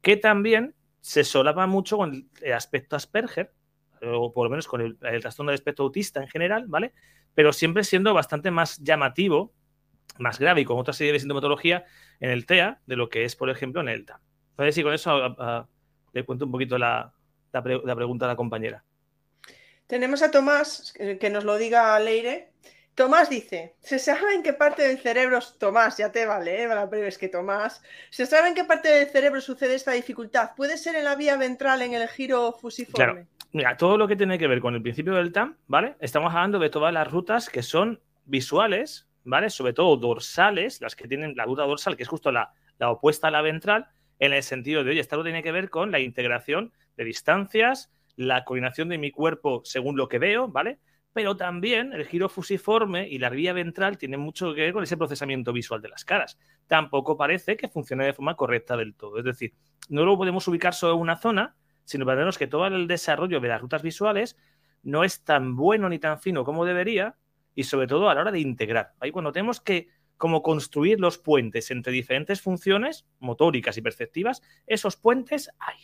que también se solapa mucho con el aspecto Asperger, o por lo menos con el, el trastorno del espectro autista en general, ¿vale? Pero siempre siendo bastante más llamativo más grave y con otra serie de sintomatología en el TEA de lo que es, por ejemplo, en el TAM. Entonces, sí, con eso le cuento un poquito la, pregunta a la compañera. Tenemos a Tomás, que nos lo diga Leire. Tomás dice, ¿se sabe en qué parte del cerebro, Tomás, ya te vale, ¿eh? la es que Tomás, ¿se sabe en qué parte del cerebro sucede esta dificultad? ¿Puede ser en la vía ventral, en el giro fusiforme? Claro. Mira, todo lo que tiene que ver con el principio del TAM, ¿vale? Estamos hablando de todas las rutas que son visuales, ¿vale? Sobre todo dorsales, las que tienen la ruta dorsal, que es justo la, opuesta a la ventral, en el sentido de, oye, esto tiene que ver con la integración de distancias, la coordinación de mi cuerpo según lo que veo, ¿vale? Pero también el giro fusiforme y la vía ventral tienen mucho que ver con ese procesamiento visual de las caras. Tampoco parece que funcione de forma correcta del todo. Es decir, no lo podemos ubicar solo en una zona, sino para que todo el desarrollo de las rutas visuales no es tan bueno ni tan fino como debería y sobre todo a la hora de integrar. Ahí cuando tenemos que como construir los puentes entre diferentes funciones motóricas y perceptivas, esos puentes, ay,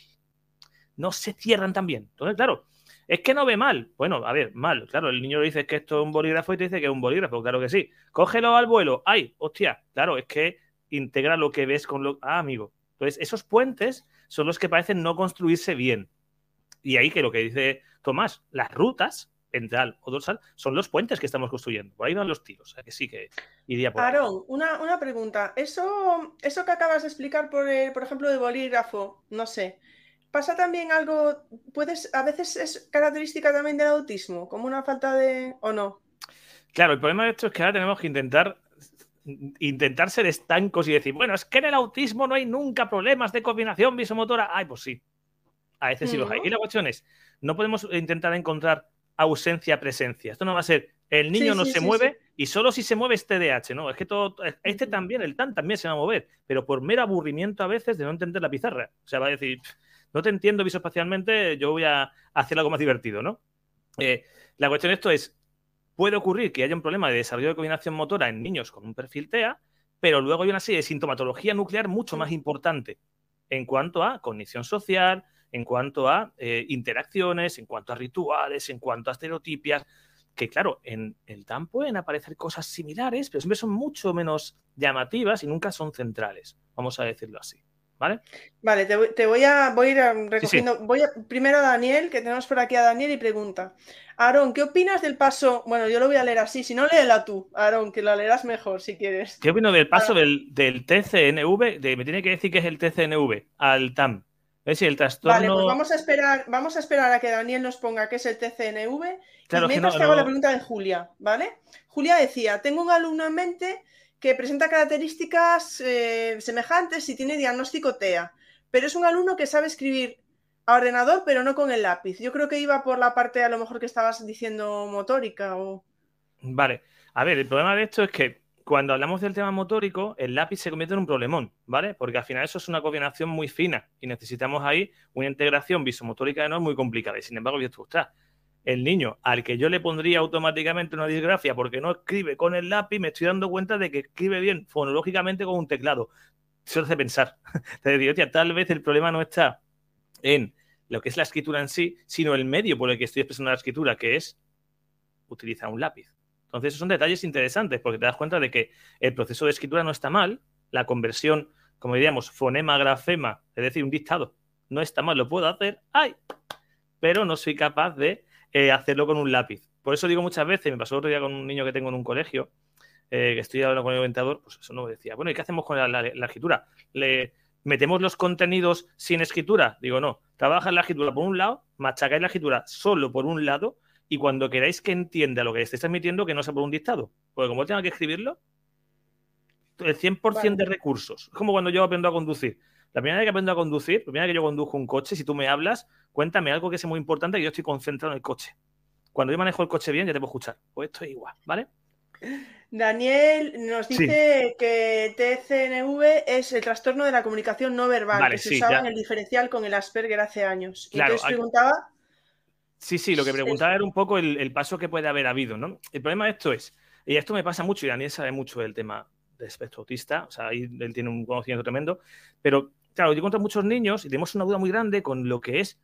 no se cierran tan bien. Entonces, claro, es que no ve mal. Bueno, a ver, mal. Claro, el niño le dice que esto es un bolígrafo y te dice que es un bolígrafo. Claro que sí. Cógelo al vuelo. Ay, hostia. Claro, es que integra lo que ves con lo. Ah, amigo. Entonces, esos puentes son los que parecen no construirse bien. Y ahí que lo que dice Tomás, las rutas ventral o dorsal, son los puentes que estamos construyendo. Por ahí van los tiros. Que sí que iría por Aaron, una, pregunta. Eso, eso que acabas de explicar, por, por ejemplo, de bolígrafo, no sé. ¿Pasa también algo, puedes, a veces es característica también del autismo, como una falta de, o no? Claro, el problema de esto es que ahora tenemos que intentar intentar ser estancos y decir, bueno, es que en el autismo no hay nunca problemas de combinación visomotora. Ay, pues sí. A veces sí los hay. Y la cuestión es, no podemos intentar encontrar ausencia-presencia. Esto no va a ser el niño no se mueve y solo si se mueve es TDAH, ¿no? Es que todo, este también, el TAN también se va a mover, pero por mero aburrimiento a veces de no entender la pizarra. O sea, va a decir, no te entiendo visoespacialmente, yo voy a hacer algo más divertido, ¿no? Eh, la cuestión de esto es, puede ocurrir que haya un problema de desarrollo de coordinación motora en niños con un perfil TEA, pero luego hay una serie de sintomatología nuclear mucho más importante en cuanto a cognición social, en cuanto a eh, interacciones, en cuanto a rituales, en cuanto a estereotipias, que claro, en el TAM pueden aparecer cosas similares, pero siempre son mucho menos llamativas y nunca son centrales, vamos a decirlo así. ¿Vale? Vale, te, voy a voy a ir recogiendo. Voy a, primero a Daniel, que tenemos por aquí a Daniel, y pregunta: Aarón, ¿qué opinas del paso? Bueno, yo lo voy a leer así, si no, léela tú, Aarón, que la leerás mejor si quieres. ¿Qué opino del paso del, del, TCNV? De, me tiene que decir que es el TCNV al TAM. Vale, pues vamos a esperar, vamos a esperar a que Daniel nos ponga qué es el TCNV. y mientras hago la pregunta de Julia, ¿vale? Julia decía: tengo un alumno en mente que presenta características eh, semejantes y tiene diagnóstico TEA, pero es un alumno que sabe escribir a ordenador, pero no con el lápiz. Yo creo que iba por la parte a lo mejor que estabas diciendo motórica o. Vale. A ver, el problema de esto es que cuando hablamos del tema motórico, el lápiz se convierte en un problemón, ¿vale? Porque al final eso es una coordinación muy fina y necesitamos ahí una integración visomotórica de no muy complicada. Y sin embargo, esto está. El niño al que yo le pondría automáticamente una disgrafia porque no escribe con el lápiz, me estoy dando cuenta de que escribe bien fonológicamente con un teclado. Eso hace pensar. Te digo, tal vez el problema no está en lo que es la escritura en sí, sino el medio por el que estoy expresando la escritura, que es utilizar un lápiz. Entonces, esos son detalles interesantes porque te das cuenta de que el proceso de escritura no está mal, la conversión, como diríamos, fonema-grafema, es decir, un dictado, no está mal, lo puedo hacer, ¡ay! Pero no soy capaz de eh, hacerlo con un lápiz. Por eso digo muchas veces, me pasó otro día con un niño que tengo en un colegio, eh, que estoy hablando con el orientador, pues eso no me decía, bueno, ¿y qué hacemos con la, escritura? ¿Le metemos los contenidos sin escritura? Digo, no, trabaja la escritura por un lado, machacáis la escritura solo por un lado y cuando queráis que entienda lo que estáis transmitiendo, que no sea por un dictado. Porque como tenga que escribirlo, el 100% de recursos. Es como cuando yo aprendo a conducir. La primera vez que aprendo a conducir, la primera vez que yo conduzco un coche, si tú me hablas, cuéntame algo que sea muy importante, que yo estoy concentrado en el coche. Cuando yo manejo el coche bien, ya te puedo escuchar. Pues esto es igual, ¿vale? Daniel nos dice que TCNV es el trastorno de la comunicación no verbal, que se usaba en el diferencial con el Asperger hace años. Y entonces preguntaba. Sí, sí, lo que preguntaba era un poco el, paso que puede haber habido, ¿no? El problema de esto es, y esto me pasa mucho, y Daniel sabe mucho del tema de espectro autista, o sea, ahí él tiene un conocimiento tremendo, pero claro, yo encuentro muchos niños y tenemos una duda muy grande con lo que es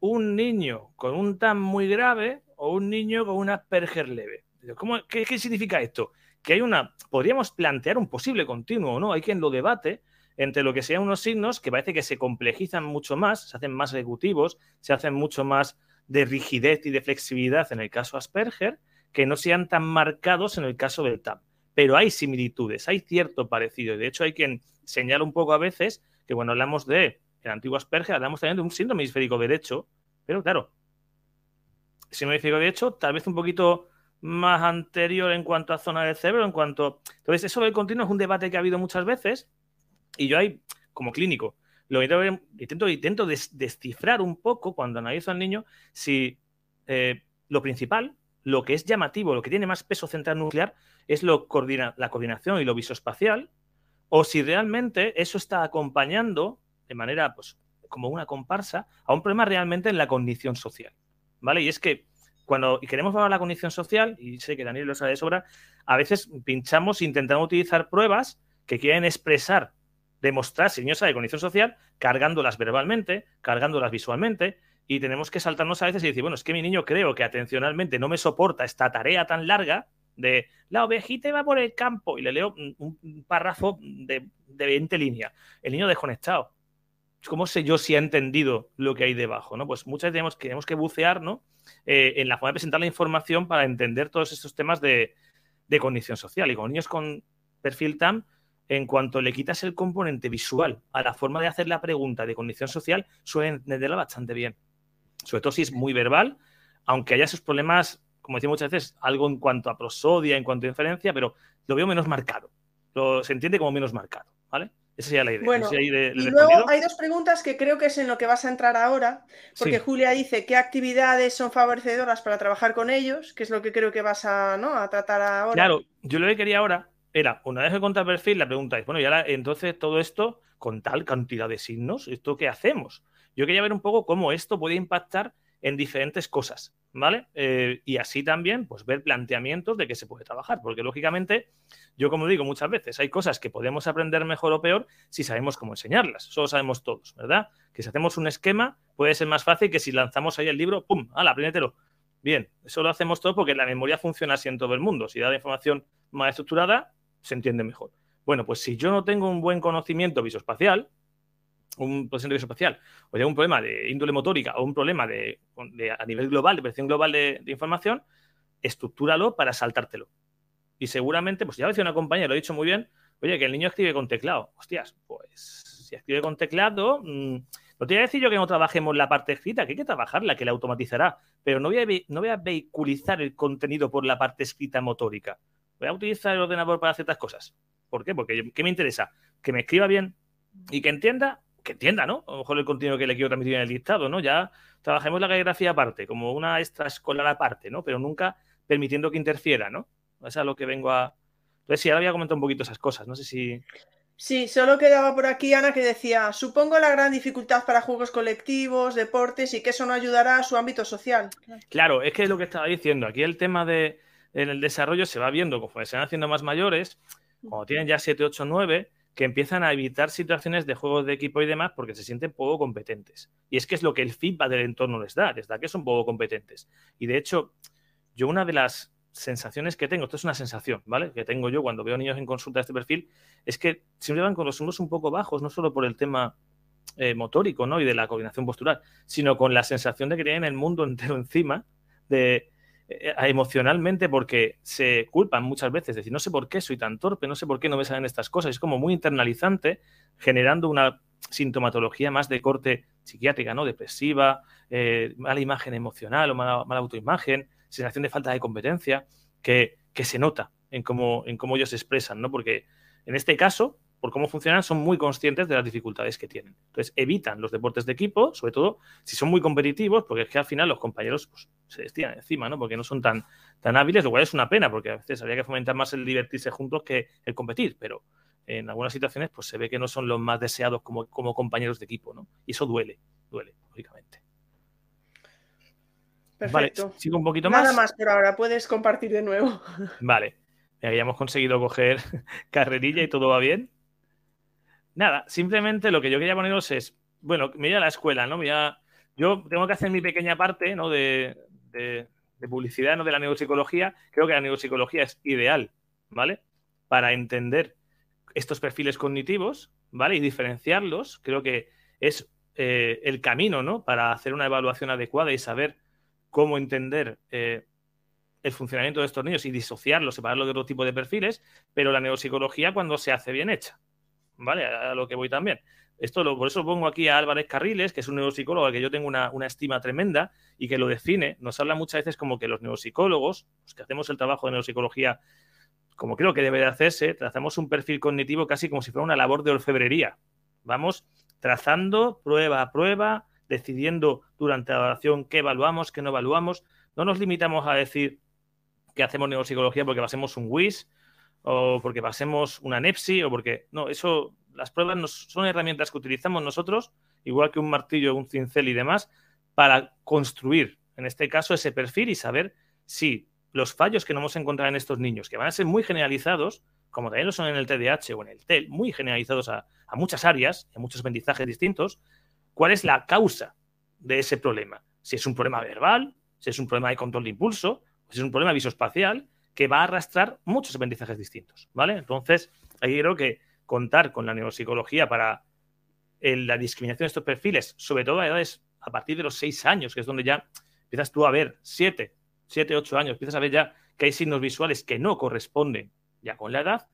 un niño con un TAM muy grave o un niño con un Asperger leve. ¿Cómo, qué, qué significa esto? que hay una, podríamos plantear un posible continuo, ¿no? Hay quien lo debate entre lo que sean unos signos que parece que se complejizan mucho más, se hacen más ejecutivos, se hacen mucho más de rigidez y de flexibilidad en el caso Asperger, que no sean tan marcados en el caso del TAM. Pero hay similitudes, hay cierto parecido. De hecho, hay quien señala un poco a veces que cuando hablamos de el antiguo Asperger, hablamos también de un síndrome hemisférico derecho, pero claro, síndrome hemisférico derecho, tal vez un poquito más anterior en cuanto a zona del cerebro, en cuanto... Entonces, eso del continuo es un debate que ha habido muchas veces y yo ahí, como clínico, lo intento, intento, descifrar un poco cuando analizo al niño si eh, lo principal, lo que es llamativo, lo que tiene más peso central nuclear es lo coordina, la coordinación y lo visoespacial, o si realmente eso está acompañando de manera, pues, como una comparsa, a un problema realmente en la condición social. ¿Vale? Y es que cuando queremos valorar la condición social, y sé que Daniel lo sabe de sobra, a veces pinchamos, intentamos utilizar pruebas que quieren expresar, demostrar sabe de condición social, cargándolas verbalmente, cargándolas visualmente, y tenemos que saltarnos a veces y decir, bueno, es que mi niño creo que atencionalmente no me soporta esta tarea tan larga de la ovejita va por el campo y le leo un, párrafo de, de 20 líneas. El niño desconectado. ¿Cómo sé yo si ha entendido lo que hay debajo? ¿no? Pues muchas veces tenemos, que bucear ¿no? Eh, en la forma de presentar la información para entender todos estos temas de, condición social. Y con niños con perfil TAM, en cuanto le quitas el componente visual a la forma de hacer la pregunta de condición social, suelen entenderla bastante bien. Sobre todo si es muy verbal, aunque haya esos problemas, como decía muchas veces, algo en cuanto a prosodia, en cuanto a inferencia, pero lo veo menos marcado. Lo, se entiende como menos marcado, ¿vale? Esa sería la idea. Bueno, y luego hay dos preguntas que creo que es en lo que vas a entrar ahora, porque Julia dice qué actividades son favorecedoras para trabajar con ellos, que es lo que creo que vas a, ¿no? a tratar ahora. Claro, yo lo que quería ahora era, una vez que contar perfil, la pregunta es, bueno, y ahora entonces todo esto, con tal cantidad de signos, ¿esto qué hacemos? Yo quería ver un poco cómo esto puede impactar en diferentes cosas, ¿vale? Eh, y así también, pues ver planteamientos de qué se puede trabajar, porque lógicamente, yo como digo muchas veces, hay cosas que podemos aprender mejor o peor si sabemos cómo enseñarlas, eso lo sabemos todos, ¿verdad? Que si hacemos un esquema puede ser más fácil que si lanzamos ahí el libro, ¡pum! ¡Hala, apréndetelo! Bien, eso lo hacemos todo porque la memoria funciona así en todo el mundo, si da la información más estructurada, se entiende mejor. Bueno, pues si yo no tengo un buen conocimiento visoespacial, un procedimiento espacial o hay un problema de índole motórica o un problema de, a nivel global, de percepción global de, información, estructúralo para saltártelo. Y seguramente, pues ya decía una compañera, lo he dicho muy bien, oye, que el niño escribe con teclado. Hostias, pues si escribe con teclado, mm, no te voy a decir yo que no trabajemos la parte escrita, que hay que trabajarla, que la automatizará, pero no voy, a, no voy a vehiculizar el contenido por la parte escrita motórica. Voy a utilizar el ordenador para ciertas cosas. ¿Por qué? Porque ¿qué me interesa? Que me escriba bien y que entienda que entienda, ¿no? A lo mejor el contenido que le quiero transmitir en el listado, ¿no? Ya trabajemos la caligrafía aparte, como una extraescolar aparte, ¿no? Pero nunca permitiendo que interfiera, ¿no? Eso es a lo que vengo a... Entonces, sí, ahora voy a comentar un poquito esas cosas, no sé si... Sí, solo quedaba por aquí Ana que decía, supongo la gran dificultad para juegos colectivos, deportes y que eso no ayudará a su ámbito social. Claro, es que es lo que estaba diciendo. Aquí el tema de en el desarrollo se va viendo conforme se van haciendo más mayores, cuando tienen ya 7, 8, 9, que empiezan a evitar situaciones de juegos de equipo y demás porque se sienten poco competentes. Y es que es lo que el feedback del entorno les da, les da que son poco competentes. Y de hecho, yo una de las sensaciones que tengo, esto es una sensación, ¿vale? Que tengo yo cuando veo niños en consulta de este perfil, es que siempre van con los hombros un poco bajos, no solo por el tema eh, motórico, ¿no? Y de la coordinación postural, sino con la sensación de que tienen el mundo entero encima, de, emocionalmente porque se culpan muchas veces, decir, no sé por qué soy tan torpe, no sé por qué no me salen estas cosas, es como muy internalizante, generando una sintomatología más de corte psiquiátrica, ¿no? Depresiva, eh, mala imagen emocional o mala, autoimagen, sensación de falta de competencia, que, se nota en cómo, en cómo ellos se expresan, ¿no? Porque en este caso, por cómo funcionan, son muy conscientes de las dificultades que tienen. Entonces, evitan los deportes de equipo, sobre todo si son muy competitivos, porque es que al final los compañeros pues, se destinan encima, ¿no? Porque no son tan, tan hábiles, lo cual es una pena, porque a veces habría que fomentar más el divertirse juntos que el competir, pero en algunas situaciones pues se ve que no son los más deseados como, como compañeros de equipo, ¿no? Y eso duele, duele, lógicamente. Perfecto. Vale, sigo un poquito más. Nada más por ahora, puedes compartir de nuevo. Vale, ya hemos conseguido coger carrerilla y todo va bien. Nada, simplemente lo que yo quería poneros es, bueno, me voy a la escuela, ¿no? yo tengo que hacer mi pequeña parte, ¿no? De, de, publicidad, ¿no? De la neuropsicología. Creo que la neuropsicología es ideal, ¿vale? Para entender estos perfiles cognitivos, ¿vale? Y diferenciarlos. Creo que es eh, el camino, ¿no? Para hacer una evaluación adecuada y saber cómo entender eh, el funcionamiento de estos niños y disociarlos, separarlos de otro tipo de perfiles, pero la neuropsicología cuando se hace bien hecha. ¿Vale? A lo que voy también. Esto lo, por eso pongo aquí a Álvarez Carriles, que es un neuropsicólogo al que yo tengo una, estima tremenda y que lo define. Nos habla muchas veces como que los neuropsicólogos, los que hacemos el trabajo de neuropsicología, como creo que debe de hacerse, trazamos un perfil cognitivo casi como si fuera una labor de orfebrería. Vamos trazando prueba a prueba, decidiendo durante la oración qué evaluamos, qué no evaluamos. No nos limitamos a decir que hacemos neuropsicología porque pasemos un WIS o porque pasemos una NEPSI o porque... No, eso, las pruebas son herramientas que utilizamos nosotros, igual que un martillo, un cincel y demás, para construir, en este caso, ese perfil y saber si los fallos que nos hemos encontrado en estos niños, que van a ser muy generalizados, como también lo son en el TDAH o en el TEL, muy generalizados a, a muchas áreas, a muchos aprendizajes distintos, cuál es la causa de ese problema. Si es un problema verbal, si es un problema de control de impulso, si es un problema visoespacial, que va a arrastrar muchos aprendizajes distintos, ¿vale? Entonces, ahí creo que contar con la neuropsicología para la discriminación de estos perfiles, sobre todo a edades a partir de los seis años, que es donde ya empiezas tú a ver siete, siete, ocho años, empiezas a ver ya que hay signos visuales que no corresponden ya con la edad,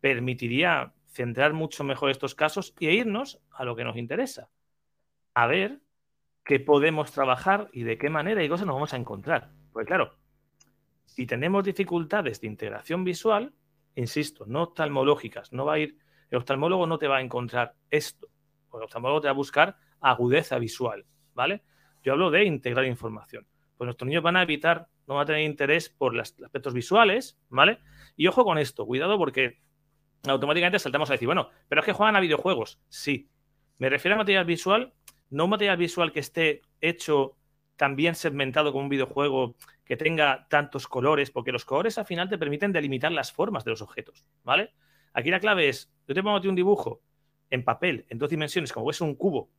permitiría centrar mucho mejor estos casos e irnos a lo que nos interesa, a ver qué podemos trabajar y de qué manera y cosas nos vamos a encontrar. Pues claro, si tenemos dificultades de integración visual, insisto, no oftalmológicas, no va a ir, el oftalmólogo no te va a encontrar esto, el oftalmólogo te va a buscar agudeza visual, ¿vale? Yo hablo de integrar información. Pues nuestros niños van a evitar, no van a tener interés por los aspectos visuales, ¿vale? Y ojo con esto, cuidado porque automáticamente saltamos a decir, bueno, pero es que juegan a videojuegos. Sí. Me refiero a material visual, no un material visual que esté hecho también segmentado como un videojuego que tenga tantos colores, porque los colores al final te permiten delimitar las formas de los objetos, ¿vale? Aquí la clave es, yo te pongo un dibujo en papel, en dos dimensiones, como es un cubo,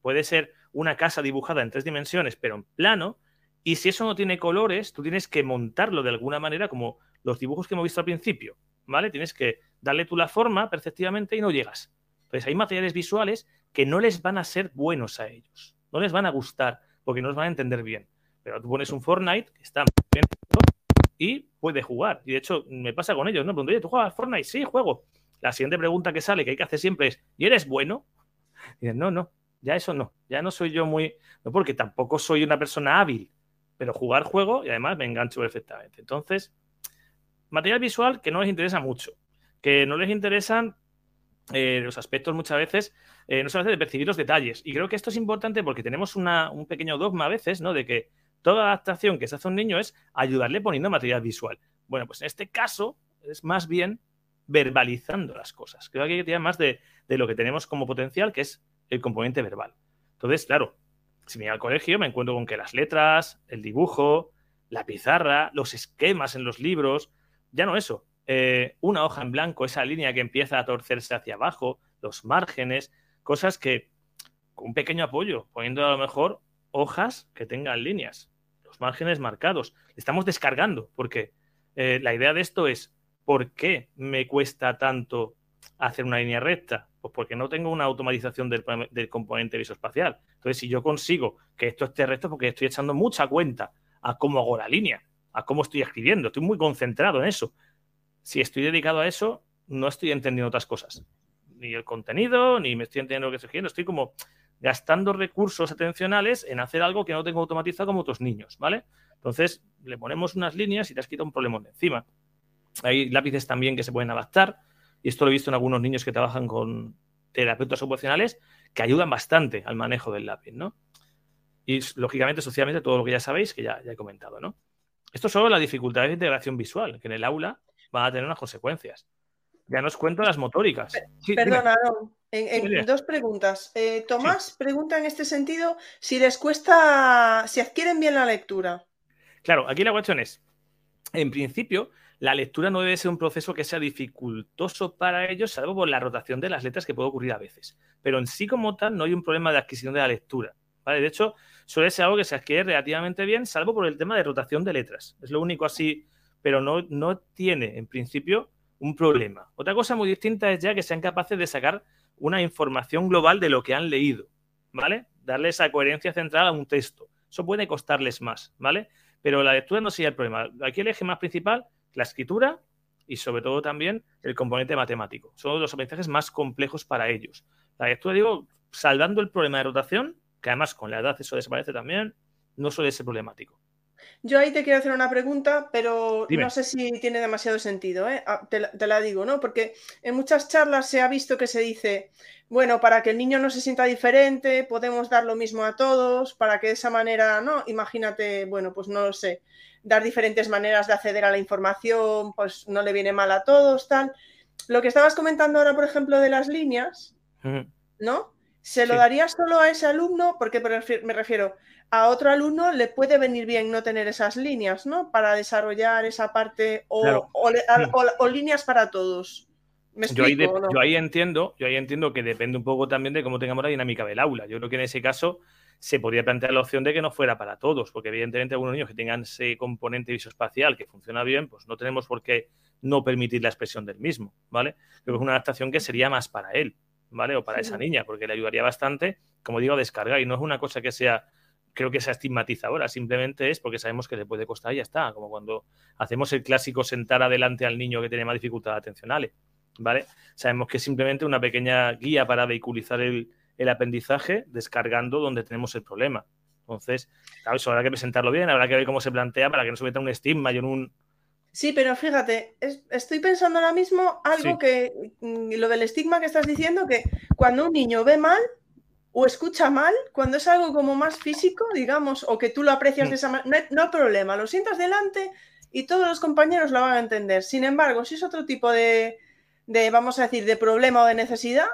puede ser una casa dibujada en tres dimensiones, pero en plano, y si eso no tiene colores, tú tienes que montarlo de alguna manera, como los dibujos que hemos visto al principio, ¿vale? Tienes que darle tú la forma perceptivamente y no llegas. Entonces hay materiales visuales que no les van a ser buenos a ellos, no les van a gustar porque no os van a entender bien. Pero tú pones un Fortnite que está bien y puede jugar. Y de hecho, me pasa con ellos, ¿no? Pregunto, oye, ¿tú juegas Fortnite? Sí, juego. La siguiente pregunta que sale, que hay que hacer siempre es, ¿y eres bueno? Y dicen, no, no, ya eso no. Ya no soy yo muy. No, porque tampoco soy una persona hábil. Pero jugar juego y además me engancho perfectamente. Entonces, material visual que no les interesa mucho. Que no les interesan eh, los aspectos muchas veces, eh, no se hace de percibir los detalles. Y creo que esto es importante porque tenemos un pequeño dogma a veces, ¿no? De que toda adaptación que se hace a un niño es ayudarle poniendo material visual. Bueno, pues en este caso es más bien verbalizando las cosas. Creo que hay que tirar más de, lo que tenemos como potencial, que es el componente verbal. Entonces, claro, si me voy al colegio me encuentro con que las letras, el dibujo, la pizarra, los esquemas en los libros, ya no eso, eh, una hoja en blanco, esa línea que empieza a torcerse hacia abajo, los márgenes, cosas que con un pequeño apoyo, poniendo a lo mejor hojas que tengan líneas, los márgenes marcados. Estamos descargando, porque eh, la idea de esto es, ¿por qué me cuesta tanto hacer una línea recta? Pues porque no tengo una automatización del, del componente visoespacial. Entonces, si yo consigo que esto esté recto, porque estoy echando mucha cuenta a cómo hago la línea, a cómo estoy escribiendo, estoy muy concentrado en eso si estoy dedicado a eso, no estoy entendiendo otras cosas. Ni el contenido, ni me estoy entendiendo lo que estoy haciendo. Estoy como gastando recursos atencionales en hacer algo que no tengo automatizado como otros niños, ¿vale? Entonces, le ponemos unas líneas y te has quitado un problema de encima. Hay lápices también que se pueden adaptar, y esto lo he visto en algunos niños que trabajan con terapeutas ocupacionales, que ayudan bastante al manejo del lápiz, ¿no? Y lógicamente, socialmente, todo lo que ya sabéis, que ya, he comentado, ¿no? Esto es solo la dificultad de integración visual, que en el aula van a tener unas consecuencias. Ya nos cuento las motóricas. Perdona, en, dos preguntas. Eh, Tomás pregunta en este sentido si les cuesta, si adquieren bien la lectura. Claro, aquí la cuestión es, en principio, la lectura no debe ser un proceso que sea dificultoso para ellos, salvo por la rotación de las letras que puede ocurrir a veces. Pero en sí como tal no hay un problema de adquisición de la lectura. ¿vale? De hecho, suele ser algo que se adquiere relativamente bien, salvo por el tema de rotación de letras. Es lo único así, pero no, no tiene en principio un problema. Otra cosa muy distinta es ya que sean capaces de sacar una información global de lo que han leído, ¿vale? Darle esa coherencia central a un texto. Eso puede costarles más, ¿vale? Pero la lectura no sería el problema. Aquí el eje más principal la escritura y sobre todo también el componente matemático. Son los aprendizajes más complejos para ellos. La lectura, digo, saldando el problema de rotación, que además con la edad eso desaparece también, no suele ser problemático. Yo ahí te quiero hacer una pregunta, pero no sé si tiene demasiado sentido. ¿eh? Ah, te, la, digo, ¿no? Porque en muchas charlas se ha visto que se dice, bueno, para que el niño no se sienta diferente, podemos dar lo mismo a todos, para que de esa manera, ¿no? Imagínate, bueno, pues no lo sé, dar diferentes maneras de acceder a la información, pues no le viene mal a todos, tal. Lo que estabas comentando ahora, por ejemplo, de las líneas, ¿no? ¿Se lo darías solo a ese alumno? Porque me refiero, a otro alumno le puede venir bien no tener esas líneas, ¿no? Para desarrollar esa parte o, o, líneas para todos. ¿Me yo, ahí yo ahí entiendo, yo ahí entiendo que depende un poco también de cómo tengamos la dinámica del aula. Yo creo que en ese caso se podría plantear la opción de que no fuera para todos, porque evidentemente algunos niños que tengan ese componente visoespacial que funciona bien, pues no tenemos por qué no permitir la expresión del mismo, ¿vale? Creo que es una adaptación que sería más para él, ¿vale? O para esa niña, porque le ayudaría bastante, como digo, a descargar. Y no es una cosa que sea, creo que sea estigmatizadora, simplemente es porque sabemos que le puede costar y ya está, como cuando hacemos el clásico sentar adelante al niño que tiene más dificultades atencionales, ¿vale? Sabemos que es simplemente una pequeña guía para vehiculizar el, el aprendizaje descargando donde tenemos el problema. Entonces, claro, eso habrá que presentarlo bien, habrá que ver cómo se plantea para que no se meta un estigma y en un... Sí, pero fíjate, estoy pensando ahora mismo algo que, mm, lo del estigma que estás diciendo, que cuando un niño ve mal o escucha mal, cuando es algo como más físico, digamos, o que tú lo aprecias de mm. esa manera, no, hay problema, lo sientas delante y todos los compañeros lo van a entender. Sin embargo, si es otro tipo de, de vamos a decir, de problema o de necesidad,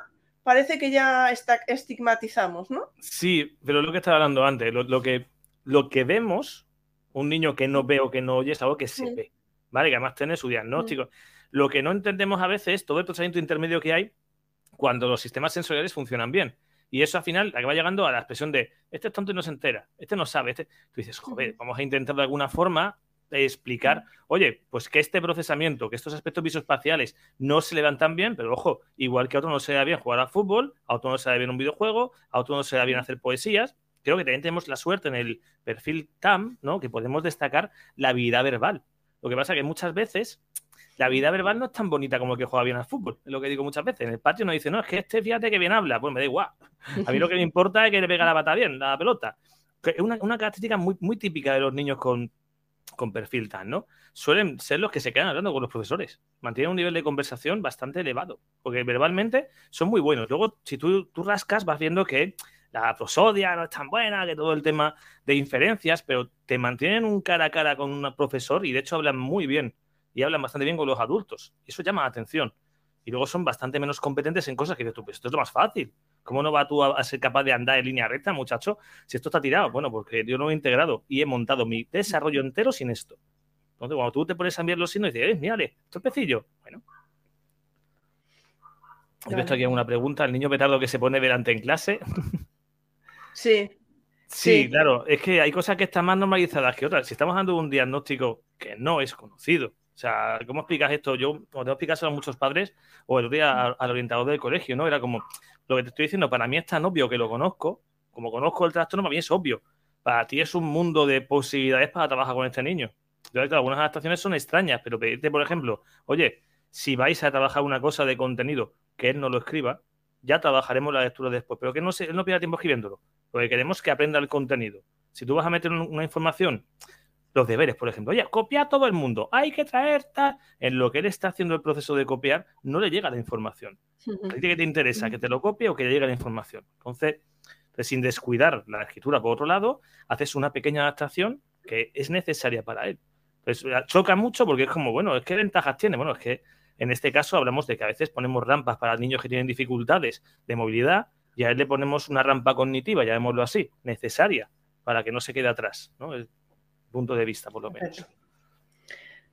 parece que ya está, estigmatizamos, ¿no? Sí, pero lo que estaba hablando antes, lo, que, lo que vemos, un niño que no ve o que no oye es algo que se ve, ¿vale? Que además tiene su diagnóstico. Lo que no entendemos a veces es todo el procedimiento intermedio que hay cuando los sistemas sensoriales funcionan bien. Y eso al final acaba llegando a la expresión de, este es tonto y no se entera, este no sabe, este... Tú dices, joder, vamos a intentar de alguna forma explicar, oye, pues que este procesamiento, que estos aspectos visoespaciales no se le dan tan bien, pero ojo, igual que a otro no se da bien jugar al fútbol, a otro no se da bien un videojuego, a otro no se da bien hacer poesías, creo que también tenemos la suerte en el perfil TAM, ¿no? Que podemos destacar la habilidad verbal. Lo que pasa es que muchas veces la habilidad verbal no es tan bonita como el que juega bien al fútbol, es lo que digo muchas veces. En el patio nos dice, no, es que este fíjate que bien habla, pues me da igual. A mí lo que me importa es que le pega la pata bien, la pelota. Es una, una característica muy, muy típica de los niños con con perfil tan, ¿no? Suelen ser los que se quedan hablando con los profesores. Mantienen un nivel de conversación bastante elevado, porque verbalmente son muy buenos. Luego, si tú, tú rascas, vas viendo que la prosodia no es tan buena, que todo el tema de inferencias, pero te mantienen un cara a cara con un profesor y de hecho hablan muy bien y hablan bastante bien con los adultos. Eso llama la atención. Y luego son bastante menos competentes en cosas que dices tú, pues esto es lo más fácil. ¿Cómo no vas tú a, ser capaz de andar en línea recta, muchacho? Si esto está tirado, bueno, porque yo no he integrado y he montado mi desarrollo entero sin esto. Entonces, cuando tú te pones a enviar los signos y dices, eh, mírale, esto es pecillo. Bueno. He visto aquí una pregunta. ¿El niño petardo que se pone delante en clase? Sí. Sí, claro. Es que hay cosas que están más normalizadas que otras. Si estamos dando un diagnóstico que no es conocido, o sea, ¿cómo explicas esto? Yo, cuando tengo que explicárselo a muchos padres, o el día al, orientador del colegio, ¿no? Era como, lo que te estoy diciendo, para mí es tan obvio que lo conozco, como conozco el trastorno, para mí es obvio. Para ti es un mundo de posibilidades para trabajar con este niño. Yo algunas adaptaciones son extrañas, pero pedirte, por ejemplo, oye, si vais a trabajar una cosa de contenido, que él no lo escriba, ya trabajaremos la lectura después. Pero que no se, él no pierda tiempo escribiéndolo, porque queremos que aprenda el contenido. Si tú vas a meter una información los deberes, por ejemplo. Oye, copia a todo el mundo, hay que traer tal. En lo que él está haciendo el proceso de copiar, no le llega la información. ¿A ti que te interesa? ¿Que te lo copie o que le llegue la información? Entonces, pues, sin descuidar la escritura, por otro lado, haces una pequeña adaptación que es necesaria para él. Pues choca mucho porque es como, bueno, es que ventajas tiene. Bueno, es que en este caso hablamos de que a veces ponemos rampas para niños que tienen dificultades de movilidad y a él le ponemos una rampa cognitiva, llamémoslo así, necesaria para que no se quede atrás, ¿no? El punto de vista, por lo menos.